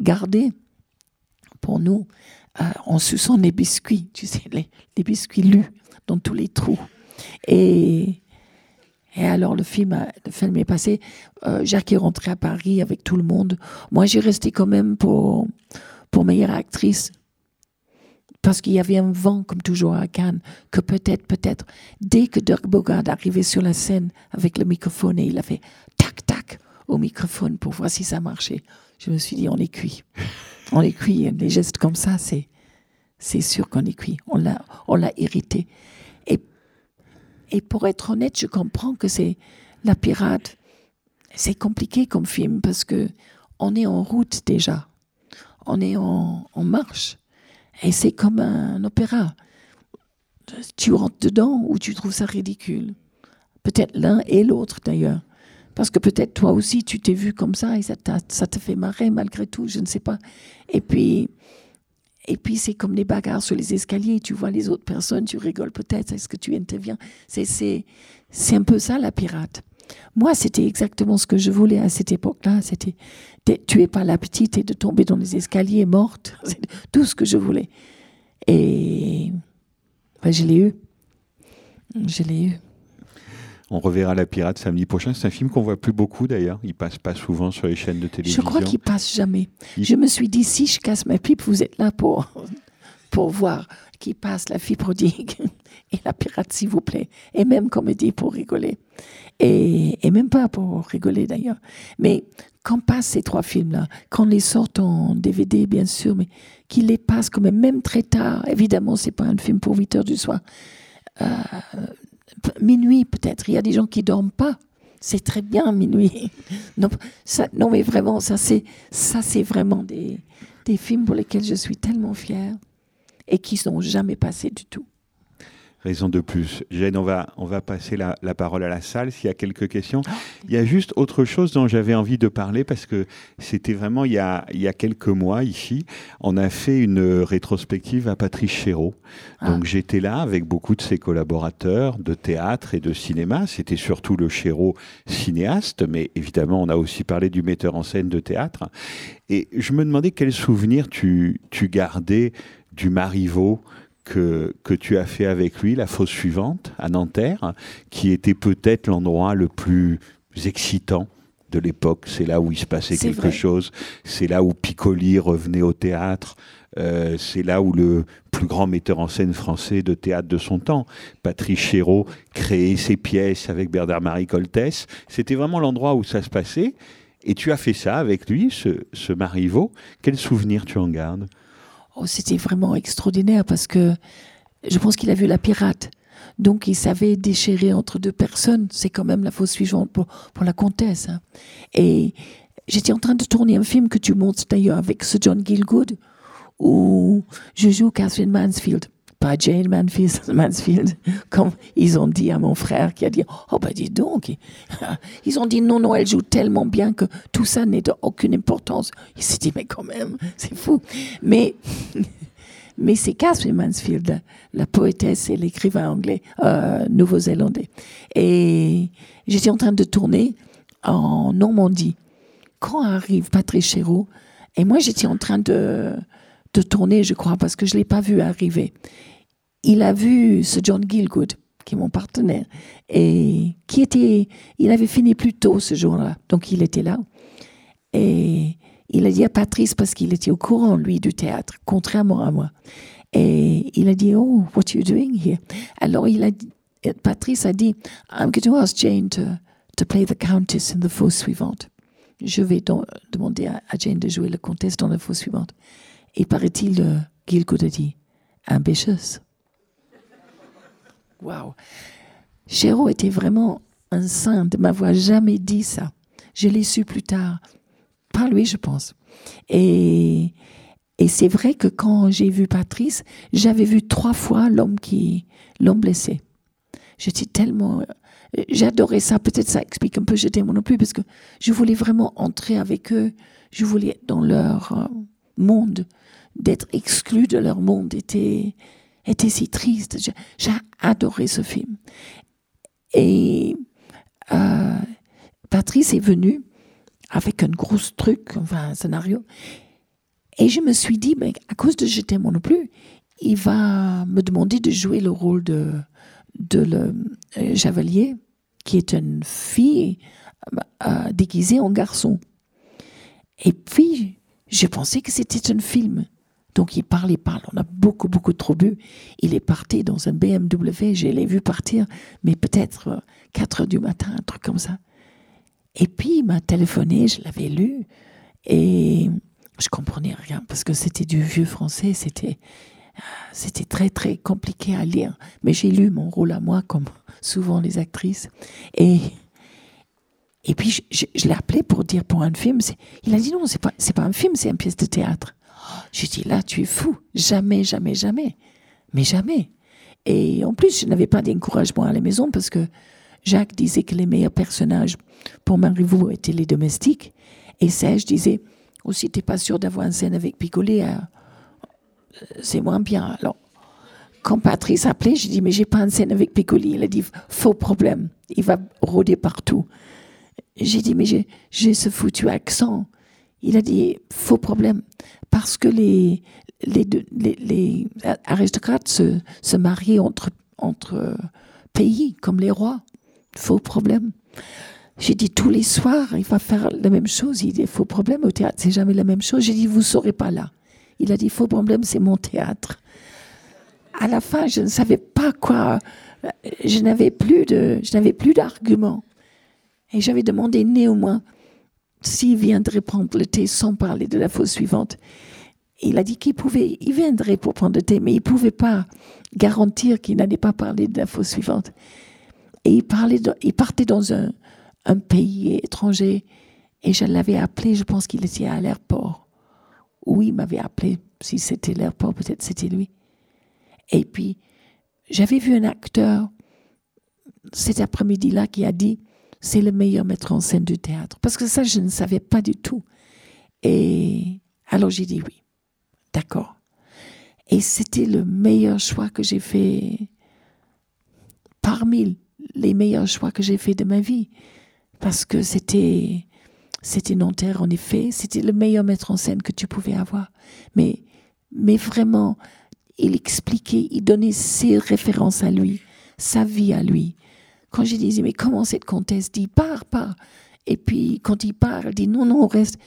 gardée pour nous euh, en suçant les biscuits, tu sais, les, les biscuits lus dans tous les trous. Et, et alors le film, a- le film est passé. Euh, Jacques est rentré à Paris avec tout le monde. Moi, j'ai resté quand même pour, pour meilleure actrice. Parce qu'il y avait un vent, comme toujours à Cannes, que peut-être, peut-être, dès que Dirk Bogard arrivait sur la scène avec le microphone et il a fait tac, tac au microphone pour voir si ça marchait, je me suis dit, on est cuit. On est cuit. Les gestes comme ça, c'est, c'est sûr qu'on est cuit. On l'a, on l'a irrité. Et, et pour être honnête, je comprends que c'est La Pirate. C'est compliqué comme film parce que on est en route déjà. On est en, en marche. Et c'est comme un opéra. Tu rentres dedans ou tu trouves ça ridicule. Peut-être l'un et l'autre d'ailleurs. Parce que peut-être toi aussi tu t'es vu comme ça et ça, t'a- ça fait marrer malgré tout, je ne sais pas. Et puis, et puis c'est comme les bagarres sur les escaliers. Tu vois les autres personnes, tu rigoles peut-être. Est-ce que tu interviens? C'est, c'est, c'est un peu ça la pirate. Moi, c'était exactement ce que je voulais à cette époque-là. C'était tuer pas la petite et de tomber dans les escaliers morte. C'est tout ce que je voulais. Et ben, je l'ai eu. Je l'ai eu. On reverra La Pirate samedi prochain. C'est un film qu'on voit plus beaucoup d'ailleurs. Il passe pas souvent sur les chaînes de Je télévision. crois qu'il passe jamais. Il- Je me suis dit, si je casse ma pipe, vous êtes là pour, pour voir. Qui passe La fille prodigue [laughs] et La pirate, s'il vous plaît. Et même comédie pour rigoler. Et, même pas pour rigoler d'ailleurs. Mais quand passent ces trois films-là, quand on les sortent en DVD, bien sûr, mais qu'ils les passent quand même, même très tard, évidemment, c'est pas un film pour 8 heures du soir. Euh, minuit peut-être, il y a des gens qui dorment pas. C'est très bien minuit. [laughs] Non mais vraiment, ça c'est ça c'est vraiment des, des films pour lesquels je suis tellement fière et qui sont jamais passés du tout. Raison de plus. Jeanne, on va, on va passer la, la parole à la salle s'il y a quelques questions. Il y a juste autre chose dont j'avais envie de parler parce que c'était vraiment il y, a, il y a quelques mois ici, on a fait une rétrospective à Patrice Chéreau. Donc j'étais là avec beaucoup de ses collaborateurs de théâtre et de cinéma. C'était surtout le Chéreau cinéaste, mais évidemment on a aussi parlé du metteur en scène de théâtre. Et je me demandais quel souvenir tu, tu gardais du Marivaux que, que tu as fait avec lui, la fosse suivante, à Nanterre, qui était peut-être l'endroit le plus excitant de l'époque. C'est là où il se passait quelque vrai. chose. C'est là où Piccoli revenait au théâtre. Euh, c'est là où le plus grand metteur en scène français de théâtre de son temps, Patrice Chéreau, créait ses pièces avec Bernard-Marie Coltès. C'était vraiment l'endroit où ça se passait. Et tu as fait ça avec lui, ce, ce Marivaux. Quel souvenir tu en gardes? Oh, c'était vraiment extraordinaire parce que je pense qu'il a vu la pirate. Donc il savait déchirer entre deux personnes. C'est quand même la fausse suivante pour, pour la comtesse. hein. Et j'étais en train de tourner un film que tu montres d'ailleurs avec ce John Gilgood où je joue Catherine Mansfield. Pas Jane [laughs] Mansfield, comme ils ont dit à mon frère qui a dit Oh, bah dis donc. Ils [laughs] ont dit non, non, elle joue tellement bien que tout ça n'est d'aucune importance. Il s'est dit Mais quand même, c'est fou. Mais [laughs] mais c'est Catherine Mansfield, la, poétesse et l'écrivain anglais, euh, nouveau-zélandais. Et j'étais en train de tourner en Normandie. Quand arrive Patrice Chéreau, et moi j'étais en train de, de tourner, je crois, parce que je ne l'ai pas vu arriver. Il a vu ce John Gilgood, qui est mon partenaire, et qui était, il avait fini plus tôt ce jour-là, donc il était là. Et il a dit à Patrice, parce qu'il était au courant, lui, du théâtre, contrairement à moi. Et il a dit, oh, what are you doing here? Alors, il a Patrice a dit, I'm going to ask Jane to, to play the Countess in the fausse suivante. Je vais donc demander à, Jane de jouer la comtesse dans la fausse suivante. Et paraît-il, euh, a dit, ambitious. Waouh! Chéreau était vraiment un saint de m'avoir jamais dit ça. Je l'ai su plus tard. Par lui, je pense. Et, et c'est vrai que quand j'ai vu Patrice, j'avais vu trois fois l'homme qui, l'homme blessé. J'étais tellement, j'adorais ça. Peut-être ça explique un peu, j'étais moi non plus, parce que je voulais vraiment entrer avec eux. Je voulais être dans leur euh, monde. D'être exclu de leur monde était, était si triste. J'ai- adoré ce film. Et euh, Patrice est venu avec un gros truc, enfin un scénario. Et je me suis dit, ben, à cause de Je t'aime non plus, il va me demander de jouer le rôle de, de le euh, Javelier, qui est une fille euh, déguisée en garçon. Et puis, je pensais que c'était un film. Donc, il parle, il parle. On a beaucoup, beaucoup trop bu. Il est parti dans un BMW. Je l'ai vu partir, mais peut-être euh, 4 heures du matin, un truc comme ça. Et puis, il m'a téléphoné, je l'avais lu. Et je comprenais rien parce que c'était du vieux français. C'était, euh, c'était très, très compliqué à lire. Mais j'ai lu mon rôle à moi, comme souvent les actrices. Et. Et puis, je, l'ai appelé pour dire pour un film. Il a dit non, c'est pas, pas un film, c'est une pièce de théâtre. J'ai dit là, tu es fou. Jamais, jamais, jamais. Mais jamais. Et en plus, je n'avais pas d'encouragement à la maison parce que Jacques disait que les meilleurs personnages pour Marivaux étaient les domestiques. Et Serge disait aussi, t'es pas sûr d'avoir une scène avec Picolet, euh, c'est moins bien. Alors, quand Patrice appelait, j'ai dit, mais j'ai pas une scène avec Piccoli. Il a dit, faux problème. Il va rôder partout. J'ai dit, mais j'ai, ce foutu accent. Il a dit, faux problème. Parce que les, les, deux- les, les aristocrates se, se mariaient entre, entre euh, pays, comme les rois. Faux problème. J'ai dit, tous les soirs, il va faire la même chose. Il dit, faux problème au théâtre, c'est jamais la même chose. J'ai dit, vous saurez pas là. Il a dit, faux problème, c'est mon théâtre. à la fin, je ne savais pas quoi. euh, Je n'avais plus de, je n'avais plus d'arguments. Et j'avais demandé néanmoins s'il viendrait prendre le thé sans parler de la fois suivante. Il a dit qu'il pouvait, il viendrait pour prendre le thé, mais il pouvait pas garantir qu'il n'allait pas parler de la fois suivante. Et il parlait, il partait dans un, un pays étranger, et je l'avais appelé. Je pense qu'il était à l'aéroport. Oui, il m'avait appelé. Si c'était l'aéroport, peut-être c'était lui. Et puis, j'avais vu un acteur cet après-midi-là qui a dit c'est le meilleur metteur en scène du théâtre. Parce que ça, je ne savais pas du tout. Et alors j'ai dit oui. D'accord. Et c'était le meilleur choix que j'ai fait parmi les meilleurs choix que j'ai fait de ma vie. Parce que c'était, c'était Nanterre, en effet. C'était le meilleur metteur en scène que tu pouvais avoir. Mais, mais vraiment, il expliquait, il donnait ses références à lui, sa vie à lui. Quand je disais, mais comment cette comtesse dit, pars, pars. Et puis, quand il part, elle dit, non, non, on reste.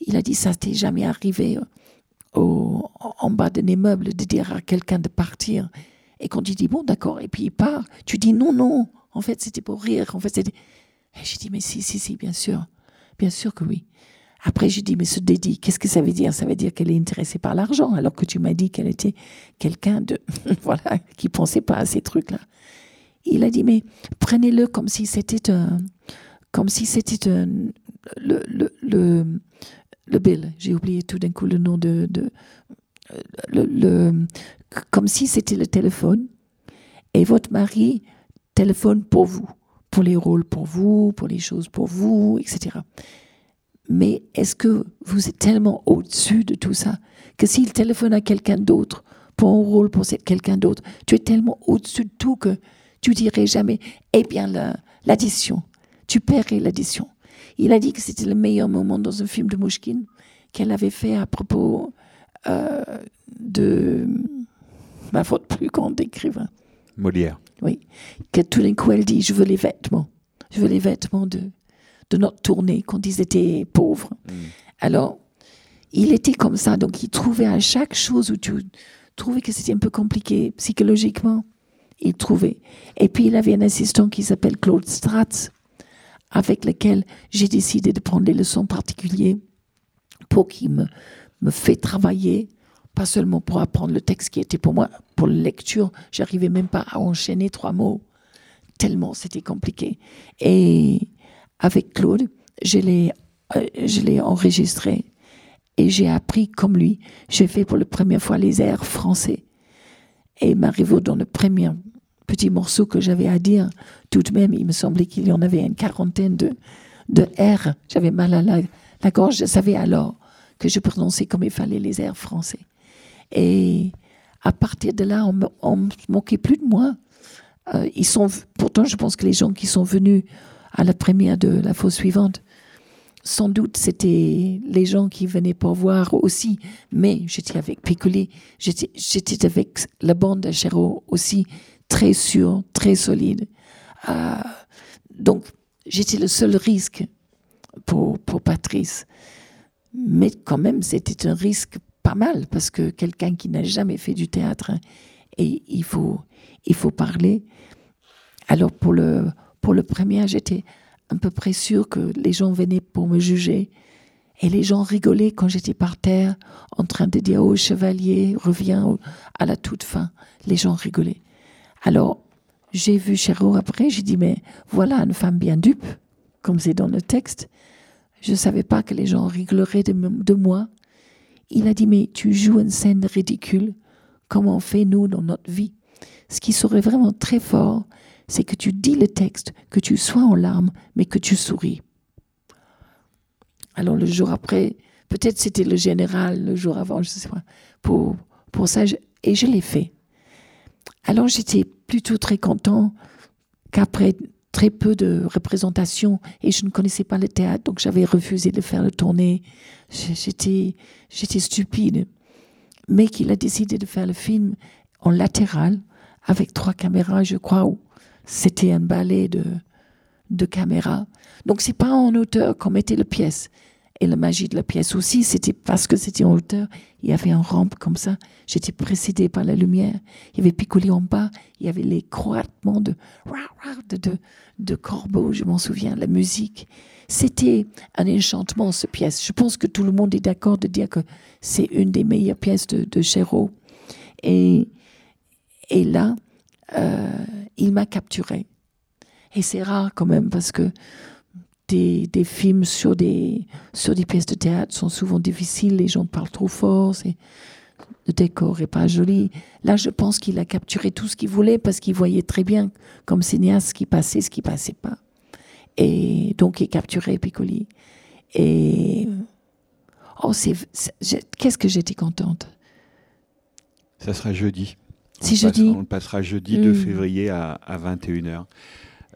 Il a dit, ça t'est jamais arrivé au, en bas d'un immeuble de dire à quelqu'un de partir. Et quand il dit, bon, d'accord, et puis il part, tu dis, non, non, en fait, c'était pour rire. En fait, c'était. J'ai dit, mais si, si, si, bien sûr. Bien sûr que oui. Après, j'ai dit, mais ce dédit, qu'est-ce que ça veut dire? Ça veut dire qu'elle est intéressée par l'argent, alors que tu m'as dit qu'elle était quelqu'un de. [laughs] voilà, qui pensait pas à ces trucs-là. Il a dit, mais prenez-le comme si c'était un. Comme si c'était un. Le, le, le, le bill, j'ai oublié tout d'un coup le nom de. de le, le- comme si c'était le téléphone et votre mari téléphone pour vous, pour les rôles pour vous, pour les choses pour vous, etc. Mais est-ce que vous êtes tellement au-dessus de tout ça que s'il téléphone à quelqu'un d'autre pour un rôle pour quelqu'un d'autre, tu es tellement au-dessus de tout que tu dirais jamais, eh bien, la- l'addition, tu paierais l'addition. Il a dit que c'était le meilleur moment dans un film de Mouchkine qu'elle avait fait à propos euh, de ma faute plus grande écrivain. Molière. Oui. Que tout d'un coup, elle dit Je veux les vêtements. Je veux les vêtements de, de notre tournée quand ils étaient pauvres. Alors, il était comme ça. Donc, il trouvait à chaque chose où tu trouvais que c'était un peu compliqué psychologiquement, il trouvait. Et puis, il avait un assistant qui s'appelle Claude Stratz, avec lequel j'ai décidé de prendre des leçons particulières pour qu'il me, me fait travailler, pas seulement pour apprendre le texte qui était pour moi, pour la lecture, j'arrivais même pas à enchaîner trois mots, tellement c'était compliqué. Et avec Claude, je l'ai, euh, je l'ai enregistré et j'ai appris comme lui. J'ai fait pour la première fois les airs français. Et Marivaux, dans le premier petit morceau que j'avais à dire, tout de même, il me semblait qu'il y en avait une quarantaine de, de R. J'avais mal à la, gorge. Je savais alors que je prononçais comme il fallait les airs français. Et à partir de là, on on me moquait plus de moi. Euh, ils sont, pourtant, je pense que les gens qui sont venus à la première de la fois suivante, sans doute, c'était les gens qui venaient pour voir aussi. Mais j'étais avec Piccoli, j'étais avec la bande de Chéreau aussi, très sûre, très solide. Euh, donc, j'étais le seul risque pour, pour Patrice. Mais quand même, c'était un risque pas mal, parce que quelqu'un qui n'a jamais fait du théâtre, hein, et il faut, il faut parler. Alors, pour le, pour le premier, j'étais à peu près sûre que les gens venaient pour me juger. Et les gens rigolaient quand j'étais par terre, en train de dire Oh, chevalier, reviens à la toute fin. Les gens rigolaient. Alors, j'ai vu Chéreau après, j'ai dit Mais voilà une femme bien dupe, comme c'est dans le texte. Je ne savais pas que les gens rigoleraient de, de moi. Il a dit Mais tu joues une scène ridicule, comme on fait nous dans notre vie? Ce qui serait vraiment très fort, c'est que tu dis le texte, que tu sois en larmes, mais que tu souris. Alors le jour après, peut-être c'était le général, le jour avant, je ne sais pas, pour, pour ça, et je l'ai fait. Alors j'étais plutôt très content qu'après très peu de représentations, et je ne connaissais pas le théâtre, donc j'avais refusé de faire le tournée. J'étais, j'étais stupide. Mais qu'il a décidé de faire le film en latéral, avec trois caméras, je crois, où c'était un ballet de, de caméras. Donc c'est pas en hauteur qu'on mettait la pièce. Et la magie de la pièce aussi, c'était parce que c'était en hauteur, il y avait une rampe comme ça. J'étais précédée par la lumière. Il y avait Piccoli en bas, il y avait les croatements de, de, de, de corbeaux, je m'en souviens, la musique. C'était un enchantement, cette pièce. Je pense que tout le monde est d'accord de dire que c'est une des meilleures pièces de, de Chéreau. Et, et là, euh, il m'a capturé. Et c'est rare quand même parce que des, films sur des, sur des pièces de théâtre sont souvent difficiles, les gens parlent trop fort, le décor est pas joli. Là, je pense qu'il a capturé tout ce qu'il voulait parce qu'il voyait très bien, comme cinéaste, ce qui passait, ce qui passait pas. Et donc, il capturait Piccoli. Et oh, c'est, qu'est-ce que j'étais contente. Ça sera jeudi. Si jeudi. on le passera jeudi 2 février à, à 21h.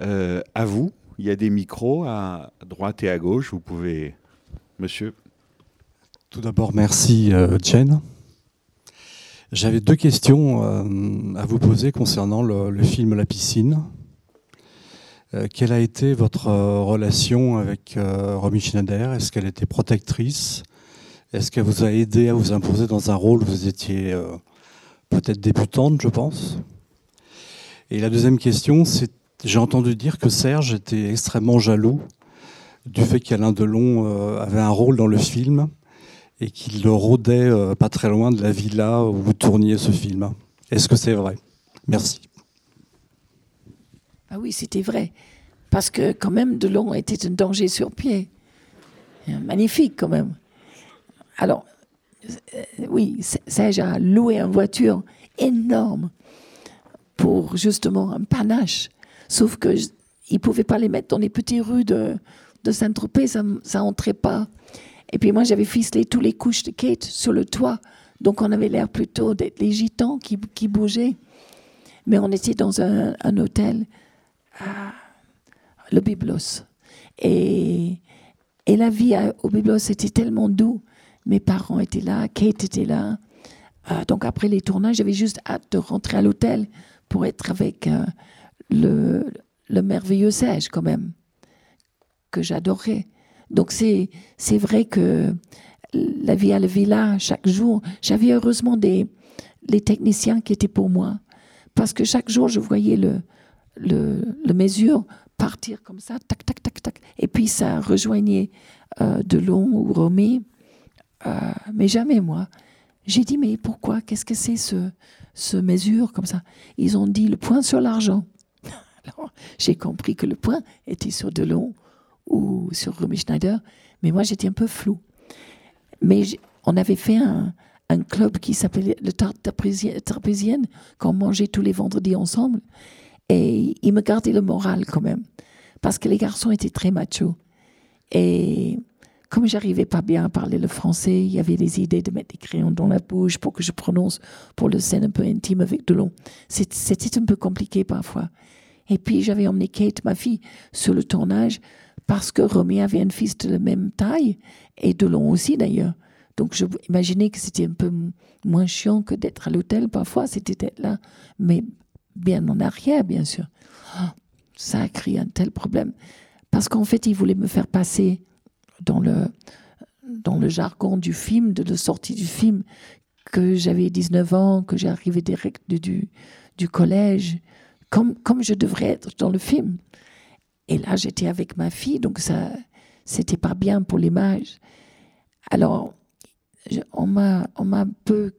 Euh, à vous, il y a des micros à droite et à gauche. Vous pouvez. Monsieur. Tout d'abord, merci, euh, Jen. J'avais deux questions euh, à vous poser concernant le, le film La piscine. Euh, quelle a été votre euh, relation avec euh, Romy Schneider? Est-ce qu'elle était protectrice? Est-ce qu'elle vous a aidé à vous imposer dans un rôle où vous étiez euh, peut-être débutante, je pense Et la deuxième question, c'est j'ai entendu dire que Serge était extrêmement jaloux du fait qu'Alain Delon euh, avait un rôle dans le film et qu'il le rôdait euh, pas très loin de la villa où vous tourniez ce film. Est-ce que c'est vrai? Merci. Ah oui, c'était vrai. Parce que quand même, Delon était un danger sur pied. Magnifique quand même. Alors, oui, Serge a loué une voiture énorme pour justement un panache. Sauf que il pouvait pas les mettre dans les petites rues de, Saint-Tropez, ça, ça entrait pas. Et puis moi, j'avais ficelé tous les couches de Kate sur le toit. Donc on avait l'air plutôt d'être les gitans qui, bougeaient. Mais on était dans un, hôtel, ah, le Biblos. Et, et la vie à- au Biblos était tellement doux. Mes parents étaient là, Kate était là. Ah, donc après les tournages, j'avais juste hâte de rentrer à l'hôtel pour être avec euh, le, le merveilleux Serge quand même, que j'adorais. Donc c'est c'est vrai que la vie à la villa chaque jour, j'avais heureusement des les techniciens qui étaient pour moi parce que chaque jour je voyais le le, le mesure partir comme ça, tac tac tac tac, et puis ça rejoignait euh, Delon ou Euh, mais jamais moi. J'ai dit mais pourquoi? Qu'est-ce que c'est ce ce mesure comme ça? Ils ont dit le point sur l'argent. [laughs] Alors, j'ai compris que le point était sur Delon ou sur Romy Schneider, mais moi j'étais un peu flou. Mais on avait fait un, un club qui s'appelait le tarte trapézi- trapézienne, qu'on mangeait tous les vendredis ensemble, et il me gardait le moral quand même, parce que les garçons étaient très machos. Et comme j'arrivais pas bien à parler le français, il y avait des idées de mettre des crayons dans la bouche pour que je prononce pour le scène un peu intime avec Delon. C'est- C'était un peu compliqué parfois. Et puis j'avais emmené Kate, ma fille, sur le tournage parce que Romy avait un fils de la même taille et Delon aussi d'ailleurs. Donc je imaginais que c'était un peu moins chiant que d'être à l'hôtel parfois, c'était d'être là, mais bien en arrière bien sûr. Ah, ça a créé un tel problème parce qu'en fait il voulait me faire passer dans le dans le jargon du film, de la sortie du film, que j'avais 19 ans, que j'arrivais direct du, du, collège, comme, comme je devrais être dans le film. Et là, j'étais avec ma fille, donc ça, c'était pas bien pour l'image. Alors, on m'a, on m'a un peu,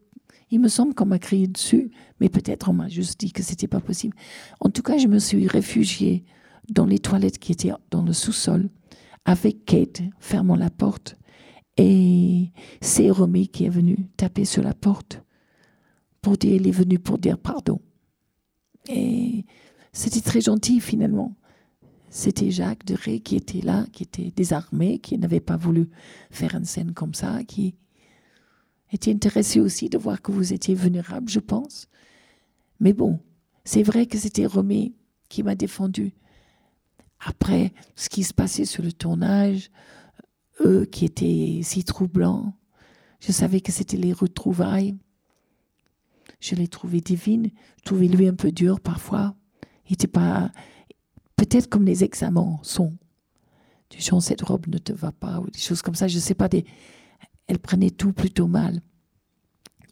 il me semble qu'on m'a crié dessus, mais peut-être on m'a juste dit que c'était pas possible. En tout cas, je me suis réfugiée dans les toilettes qui étaient dans le sous-sol, avec Kate, fermant la porte. Et c'est Romy qui est venu taper sur la porte pour dire, il est venu pour dire pardon. Et c'était très gentil finalement. C'était Jacques Deray qui était là, qui était désarmé, qui n'avait pas voulu faire une scène comme ça, qui était intéressé aussi de voir que vous étiez vulnérable, je pense. Mais bon, c'est vrai que c'était Romy qui m'a défendu. Après, ce qui se passait sur le tournage, eux qui étaient si troublants, je savais que c'était les retrouvailles. Je les trouvais divines. Je trouvais lui un peu dur parfois. Il était pas, peut-être comme les examens sont. du genre cette robe ne te va pas ou des choses comme ça. Je sais pas. Elle prenait tout plutôt mal.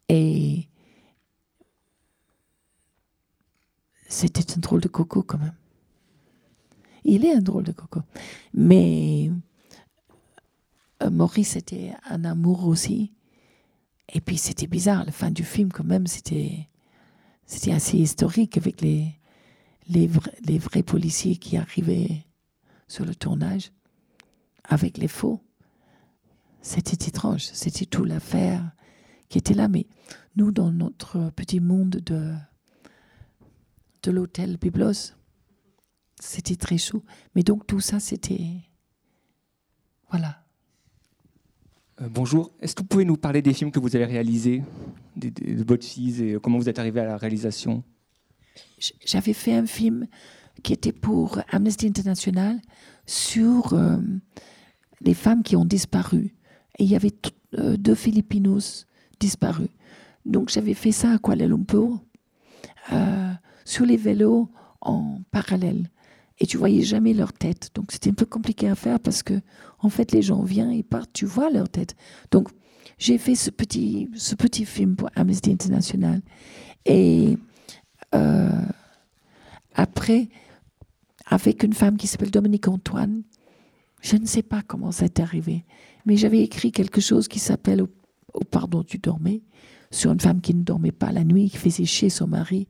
Et c'était un drôle de coco quand même. Il est un drôle de coco. Mais euh, Maurice était un amour aussi. Et puis c'était bizarre, la fin du film quand même, c'était c'était assez historique avec les, les, vrais, policiers qui arrivaient sur le tournage avec les faux. C'était étrange, c'était toute l'affaire qui était là. Mais nous, dans notre petit monde de, de l'hôtel Biblos, c'était très chaud. Mais donc tout ça, c'était... Voilà. Euh, bonjour. Est-ce que vous pouvez nous parler des films que vous avez réalisés, de, de, de votre et comment vous êtes arrivé à la réalisation? J'avais fait un film qui était pour Amnesty International sur euh, les femmes qui ont disparu. Et il y avait euh, deux Filipinos disparus. Donc j'avais fait ça à Kuala Lumpur, euh, sur les vélos en parallèle. Et tu voyais jamais leur tête. Donc c'était un peu compliqué à faire parce que, en fait, les gens viennent et partent, tu vois leur tête. Donc j'ai fait ce petit, ce petit film pour Amnesty International. Et euh, après, avec une femme qui s'appelle Dominique Antoine, je ne sais pas comment ça est arrivé, mais j'avais écrit quelque chose qui s'appelle Au oh, pardon, tu dormais, sur une femme qui ne dormait pas la nuit, qui faisait chier son mari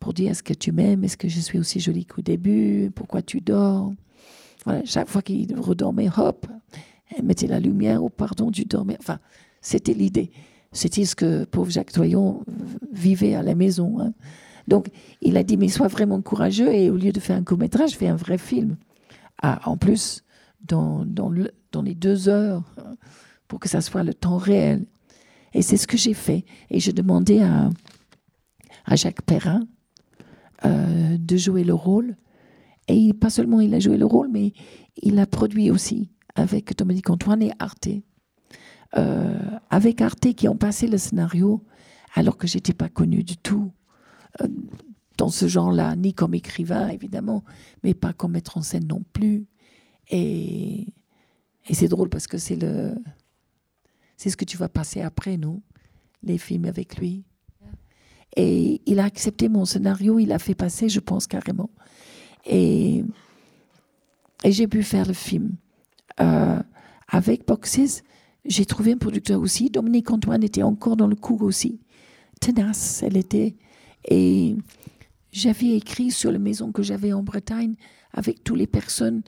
pour dire est-ce que tu m'aimes, est-ce que je suis aussi jolie qu'au début, pourquoi tu dors? Voilà, chaque fois qu'il redormait, hop, elle mettait la lumière, oh pardon, tu dormais. Enfin, c'était l'idée. C'était ce que pauvre Jacques Toyon vivait à la maison. Hein. Donc, il a dit, mais sois vraiment courageux et au lieu de faire un court métrage, fais un vrai film. Ah, en plus, dans, dans, le, dans les deux heures, pour que ça soit le temps réel. Et c'est ce que j'ai fait. Et je demandais à, à Jacques Perrin euh, de jouer le rôle. Et pas seulement il a joué le rôle, mais il a produit aussi avec Dominique Antoine et Arte. Euh, avec Arte qui ont passé le scénario alors que j'étais pas connue du tout euh, dans ce genre-là, ni comme écrivain évidemment, mais pas comme mettre en scène non plus. Et, et c'est drôle parce que c'est le c'est ce que tu vas passer après, nous, les films avec lui. Et il a accepté mon scénario, il a fait passer, je pense, carrément. Et, j'ai pu faire le film. Euh, avec Boxes, j'ai trouvé un producteur aussi. Dominique Antoine était encore dans le coup aussi. Tenace, elle était. Et j'avais écrit sur la maison que j'avais en Bretagne avec toutes les personnes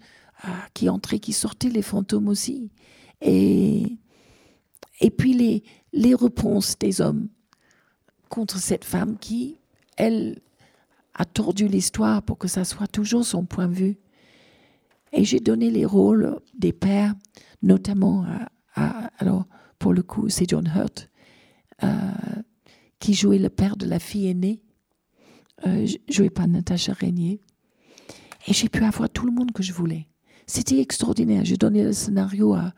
euh, qui entraient, qui sortaient, les fantômes aussi. Et, et puis les, les réponses des hommes contre cette femme qui, elle, a tordu l'histoire pour que ça soit toujours son point de vue. Et j'ai donné les rôles des pères, notamment à, alors pour le coup, c'est John Hurt euh, qui jouait le père de la fille aînée, euh, joué par Natasha Régnier. Et j'ai pu avoir tout le monde que je voulais. C'était extraordinaire. J'ai donné le scénario à,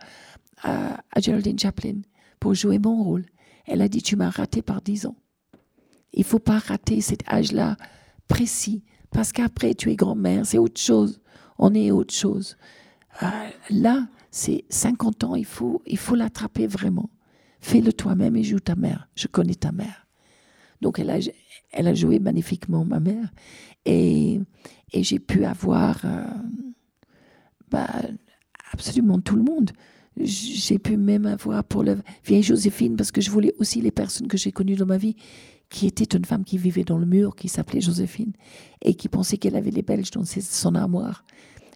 à, à Geraldine Chaplin pour jouer mon rôle. Elle a dit Tu m'as raté par dix ans. Il faut pas rater cet âge-là précis, parce qu'après, tu es grand-mère, c'est autre chose. On est autre chose. Euh, là, c'est 50 ans, il faut il faut l'attraper vraiment. Fais-le toi-même et joue ta mère. Je connais ta mère. Donc, elle a, elle a joué magnifiquement, ma mère. Et, et j'ai pu avoir euh, bah, absolument tout le monde. J'ai pu même avoir pour la vieille Joséphine, parce que je voulais aussi les personnes que j'ai connues dans ma vie qui était une femme qui vivait dans le mur, qui s'appelait Joséphine, et qui pensait qu'elle avait les Belges dans son armoire.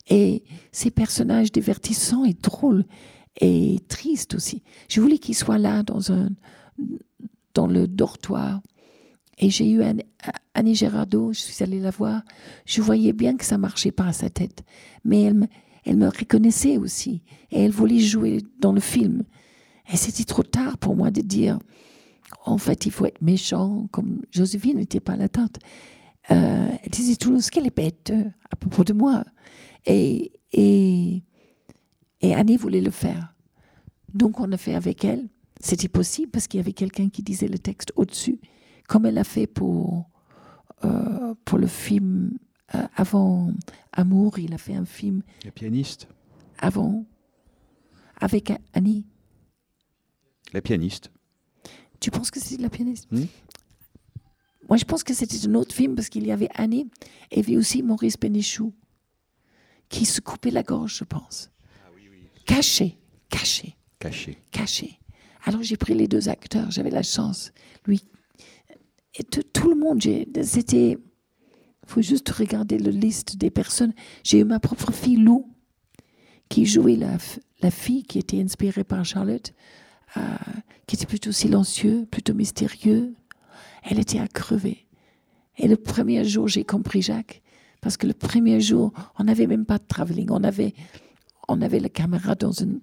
Et ces personnages divertissants et drôles et tristes aussi. Je voulais qu'ils soient là dans, un, dans le dortoir. Et j'ai eu Annie Gérardo, je suis allée la voir. Je voyais bien que ça marchait pas à sa tête. Mais elle elle me reconnaissait aussi. Et elle voulait jouer dans le film. Et c'était trop tard pour moi de dire en fait, il faut être méchant, comme Joséphine n'était pas la tante. Euh, elle disait toujours ce qu'elle est bête euh, à propos de moi. Et, et, et Annie voulait le faire. Donc on a fait avec elle. C'était possible parce qu'il y avait quelqu'un qui disait le texte au-dessus, comme elle a fait pour, euh, pour le film Euh, avant Amour, il a fait un film. La pianiste. Avant, avec Annie. La pianiste. Tu penses que c'est la pianiste? Hmm? Moi, je pense que c'était un autre film parce qu'il y avait Annie et il y avait aussi Maurice Bénichou qui se coupait la gorge, je pense. Caché, caché, Caché. caché. Alors j'ai pris les deux acteurs, j'avais la chance. Lui, et tout, tout le monde, c'était. Il faut juste regarder la liste des personnes. J'ai eu ma propre fille Lou qui jouait la fille qui était inspirée par Charlotte, euh, qui était plutôt silencieux, plutôt mystérieux. Elle était à crever. Et le premier jour, j'ai compris Jacques, parce que le premier jour, on n'avait même pas de travelling. On avait, on avait la caméra dans une.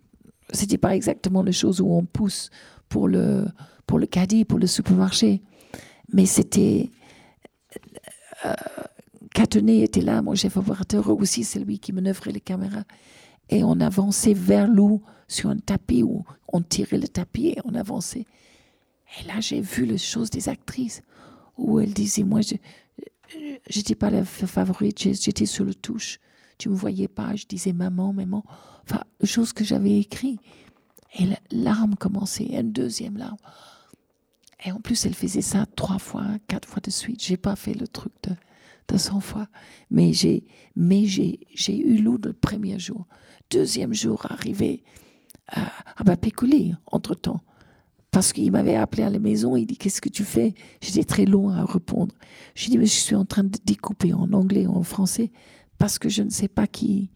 C'était pas exactement les choses où on pousse pour le, pour le caddie, pour le supermarché. Mais c'était. Euh, était là, mon chef opérateur aussi, c'est lui qui manœuvrait les caméras. Et on avançait vers l'eau sur un tapis où on tirait le tapis et on avançait. Et là, j'ai vu les choses des actrices où elles disaient Moi, je n'étais pas la fa- favorite, j'étais sur le touche. Tu me voyais pas. Je disais Maman, maman. Enfin, chose que j'avais écrit. Et la larme commençait, une deuxième larme. Et en plus, elle faisait ça trois fois, quatre fois de suite. J'ai pas fait le truc de, de 100 fois. Mais j'ai eu l'eau le premier jour. Deuxième jour, arrivé à, à Pécouli, entre-temps. Parce qu'il m'avait appelé à la maison, il dit Qu'est-ce que tu fais? J'étais très long à répondre. Je dis Mais je suis en train de découper en anglais, en français, parce que je ne sais pas qui,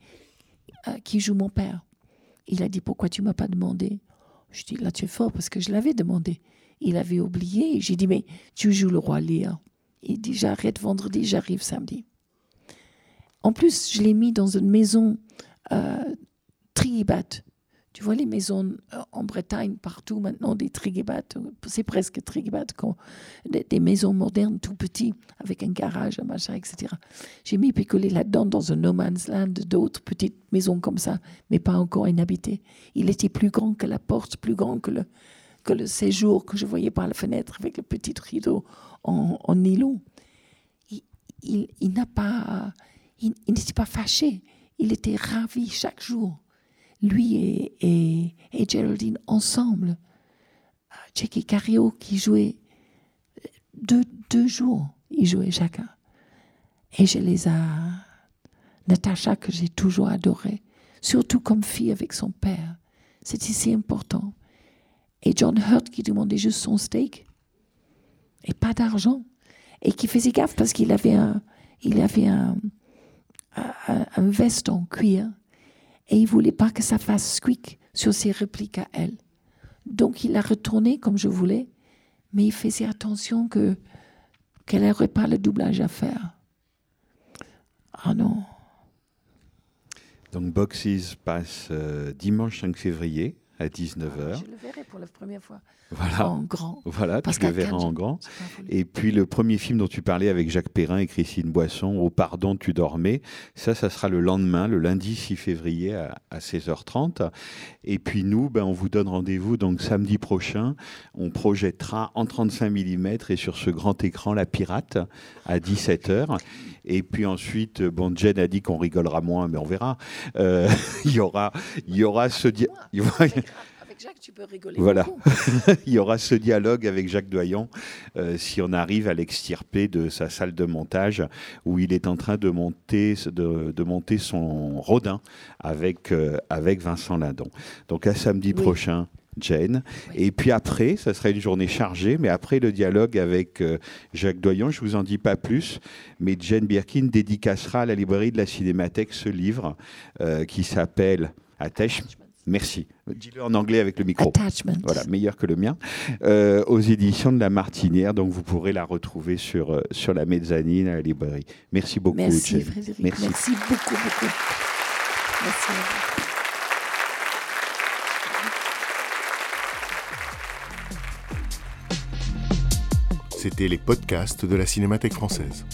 euh, qui joue mon père. Il a dit Pourquoi tu m'as pas demandé? Je dis Là, tu es fort, parce que je l'avais demandé. Il avait oublié. J'ai dit Mais tu joues le roi Léa. Il dit J'arrête vendredi, j'arrive samedi. En plus, je l'ai mis dans une maison euh, Tu vois les maisons euh, en Bretagne, partout maintenant, des trigibats, c'est presque trigibats, des, maisons modernes tout petites, avec un garage, un machin, etc. J'ai mis picolé là-dedans dans un no man's land, d'autres petites maisons comme ça, mais pas encore inhabitées. Il était plus grand que la porte, plus grand que le, que le séjour que je voyais par la fenêtre avec le petit rideau en, nylon. Il n'était pas fâché. Il était ravi chaque jour lui et, et, Geraldine ensemble. Jackie Cario qui jouait deux, deux jours, ils jouaient chacun. Et je les a. Natacha, que j'ai toujours adorée, surtout comme fille avec son père. C'était si important. Et John Hurt qui demandait juste son steak et pas d'argent. Et qui faisait gaffe parce qu'il avait un, il avait un, un, un veste en cuir et il voulait pas que ça fasse squeak sur ses répliques à elle. Donc il a retourné comme je voulais, mais il faisait attention que qu'elle n'aurait pas le doublage à faire. Ah non. Donc Boxes passe euh, dimanche 5 février à 19h. Je le verrai pour la première fois. Voilà. En grand. Voilà, Parce tu le verras en grand. Et puis le premier film dont tu parlais avec Jacques Perrin et Christine Boisson, Au pardon, tu dormais, ça, ça sera le lendemain, le lundi 6 février à, à 16h30. Et puis nous, ben, on vous donne rendez-vous donc samedi prochain. On projettera en 35 mm et sur ce grand écran La Pirate à 17h. Et puis ensuite, bon, Jen a dit qu'on rigolera moins, mais on verra. Euh, [laughs] il y aura, il y aura ce aura- [laughs] Avec Jacques, tu peux rigoler. voilà. [laughs] Il y aura ce dialogue avec Jacques Doyon euh, si on arrive à l'extirper de sa salle de montage où il est en train de monter, de, de monter son rodin avec, euh, avec Vincent Lindon. Donc à samedi Oui. prochain. Jane. Et puis après, ça sera une journée chargée, mais après le dialogue avec euh, Jacques Doyon, je vous en dis pas plus, mais Jane Birkin dédicacera à la librairie de la Cinémathèque ce livre euh, qui s'appelle Attache. Merci. Dis-le en anglais avec le micro. Attachment. Voilà, meilleur que le mien, euh, aux éditions de La Martinière. Donc vous pourrez la retrouver sur, euh, sur la mezzanine à la librairie. Merci beaucoup, Merci Jane. Frédéric. Merci. Merci beaucoup, beaucoup. Merci. C'était les podcasts de la Cinémathèque française.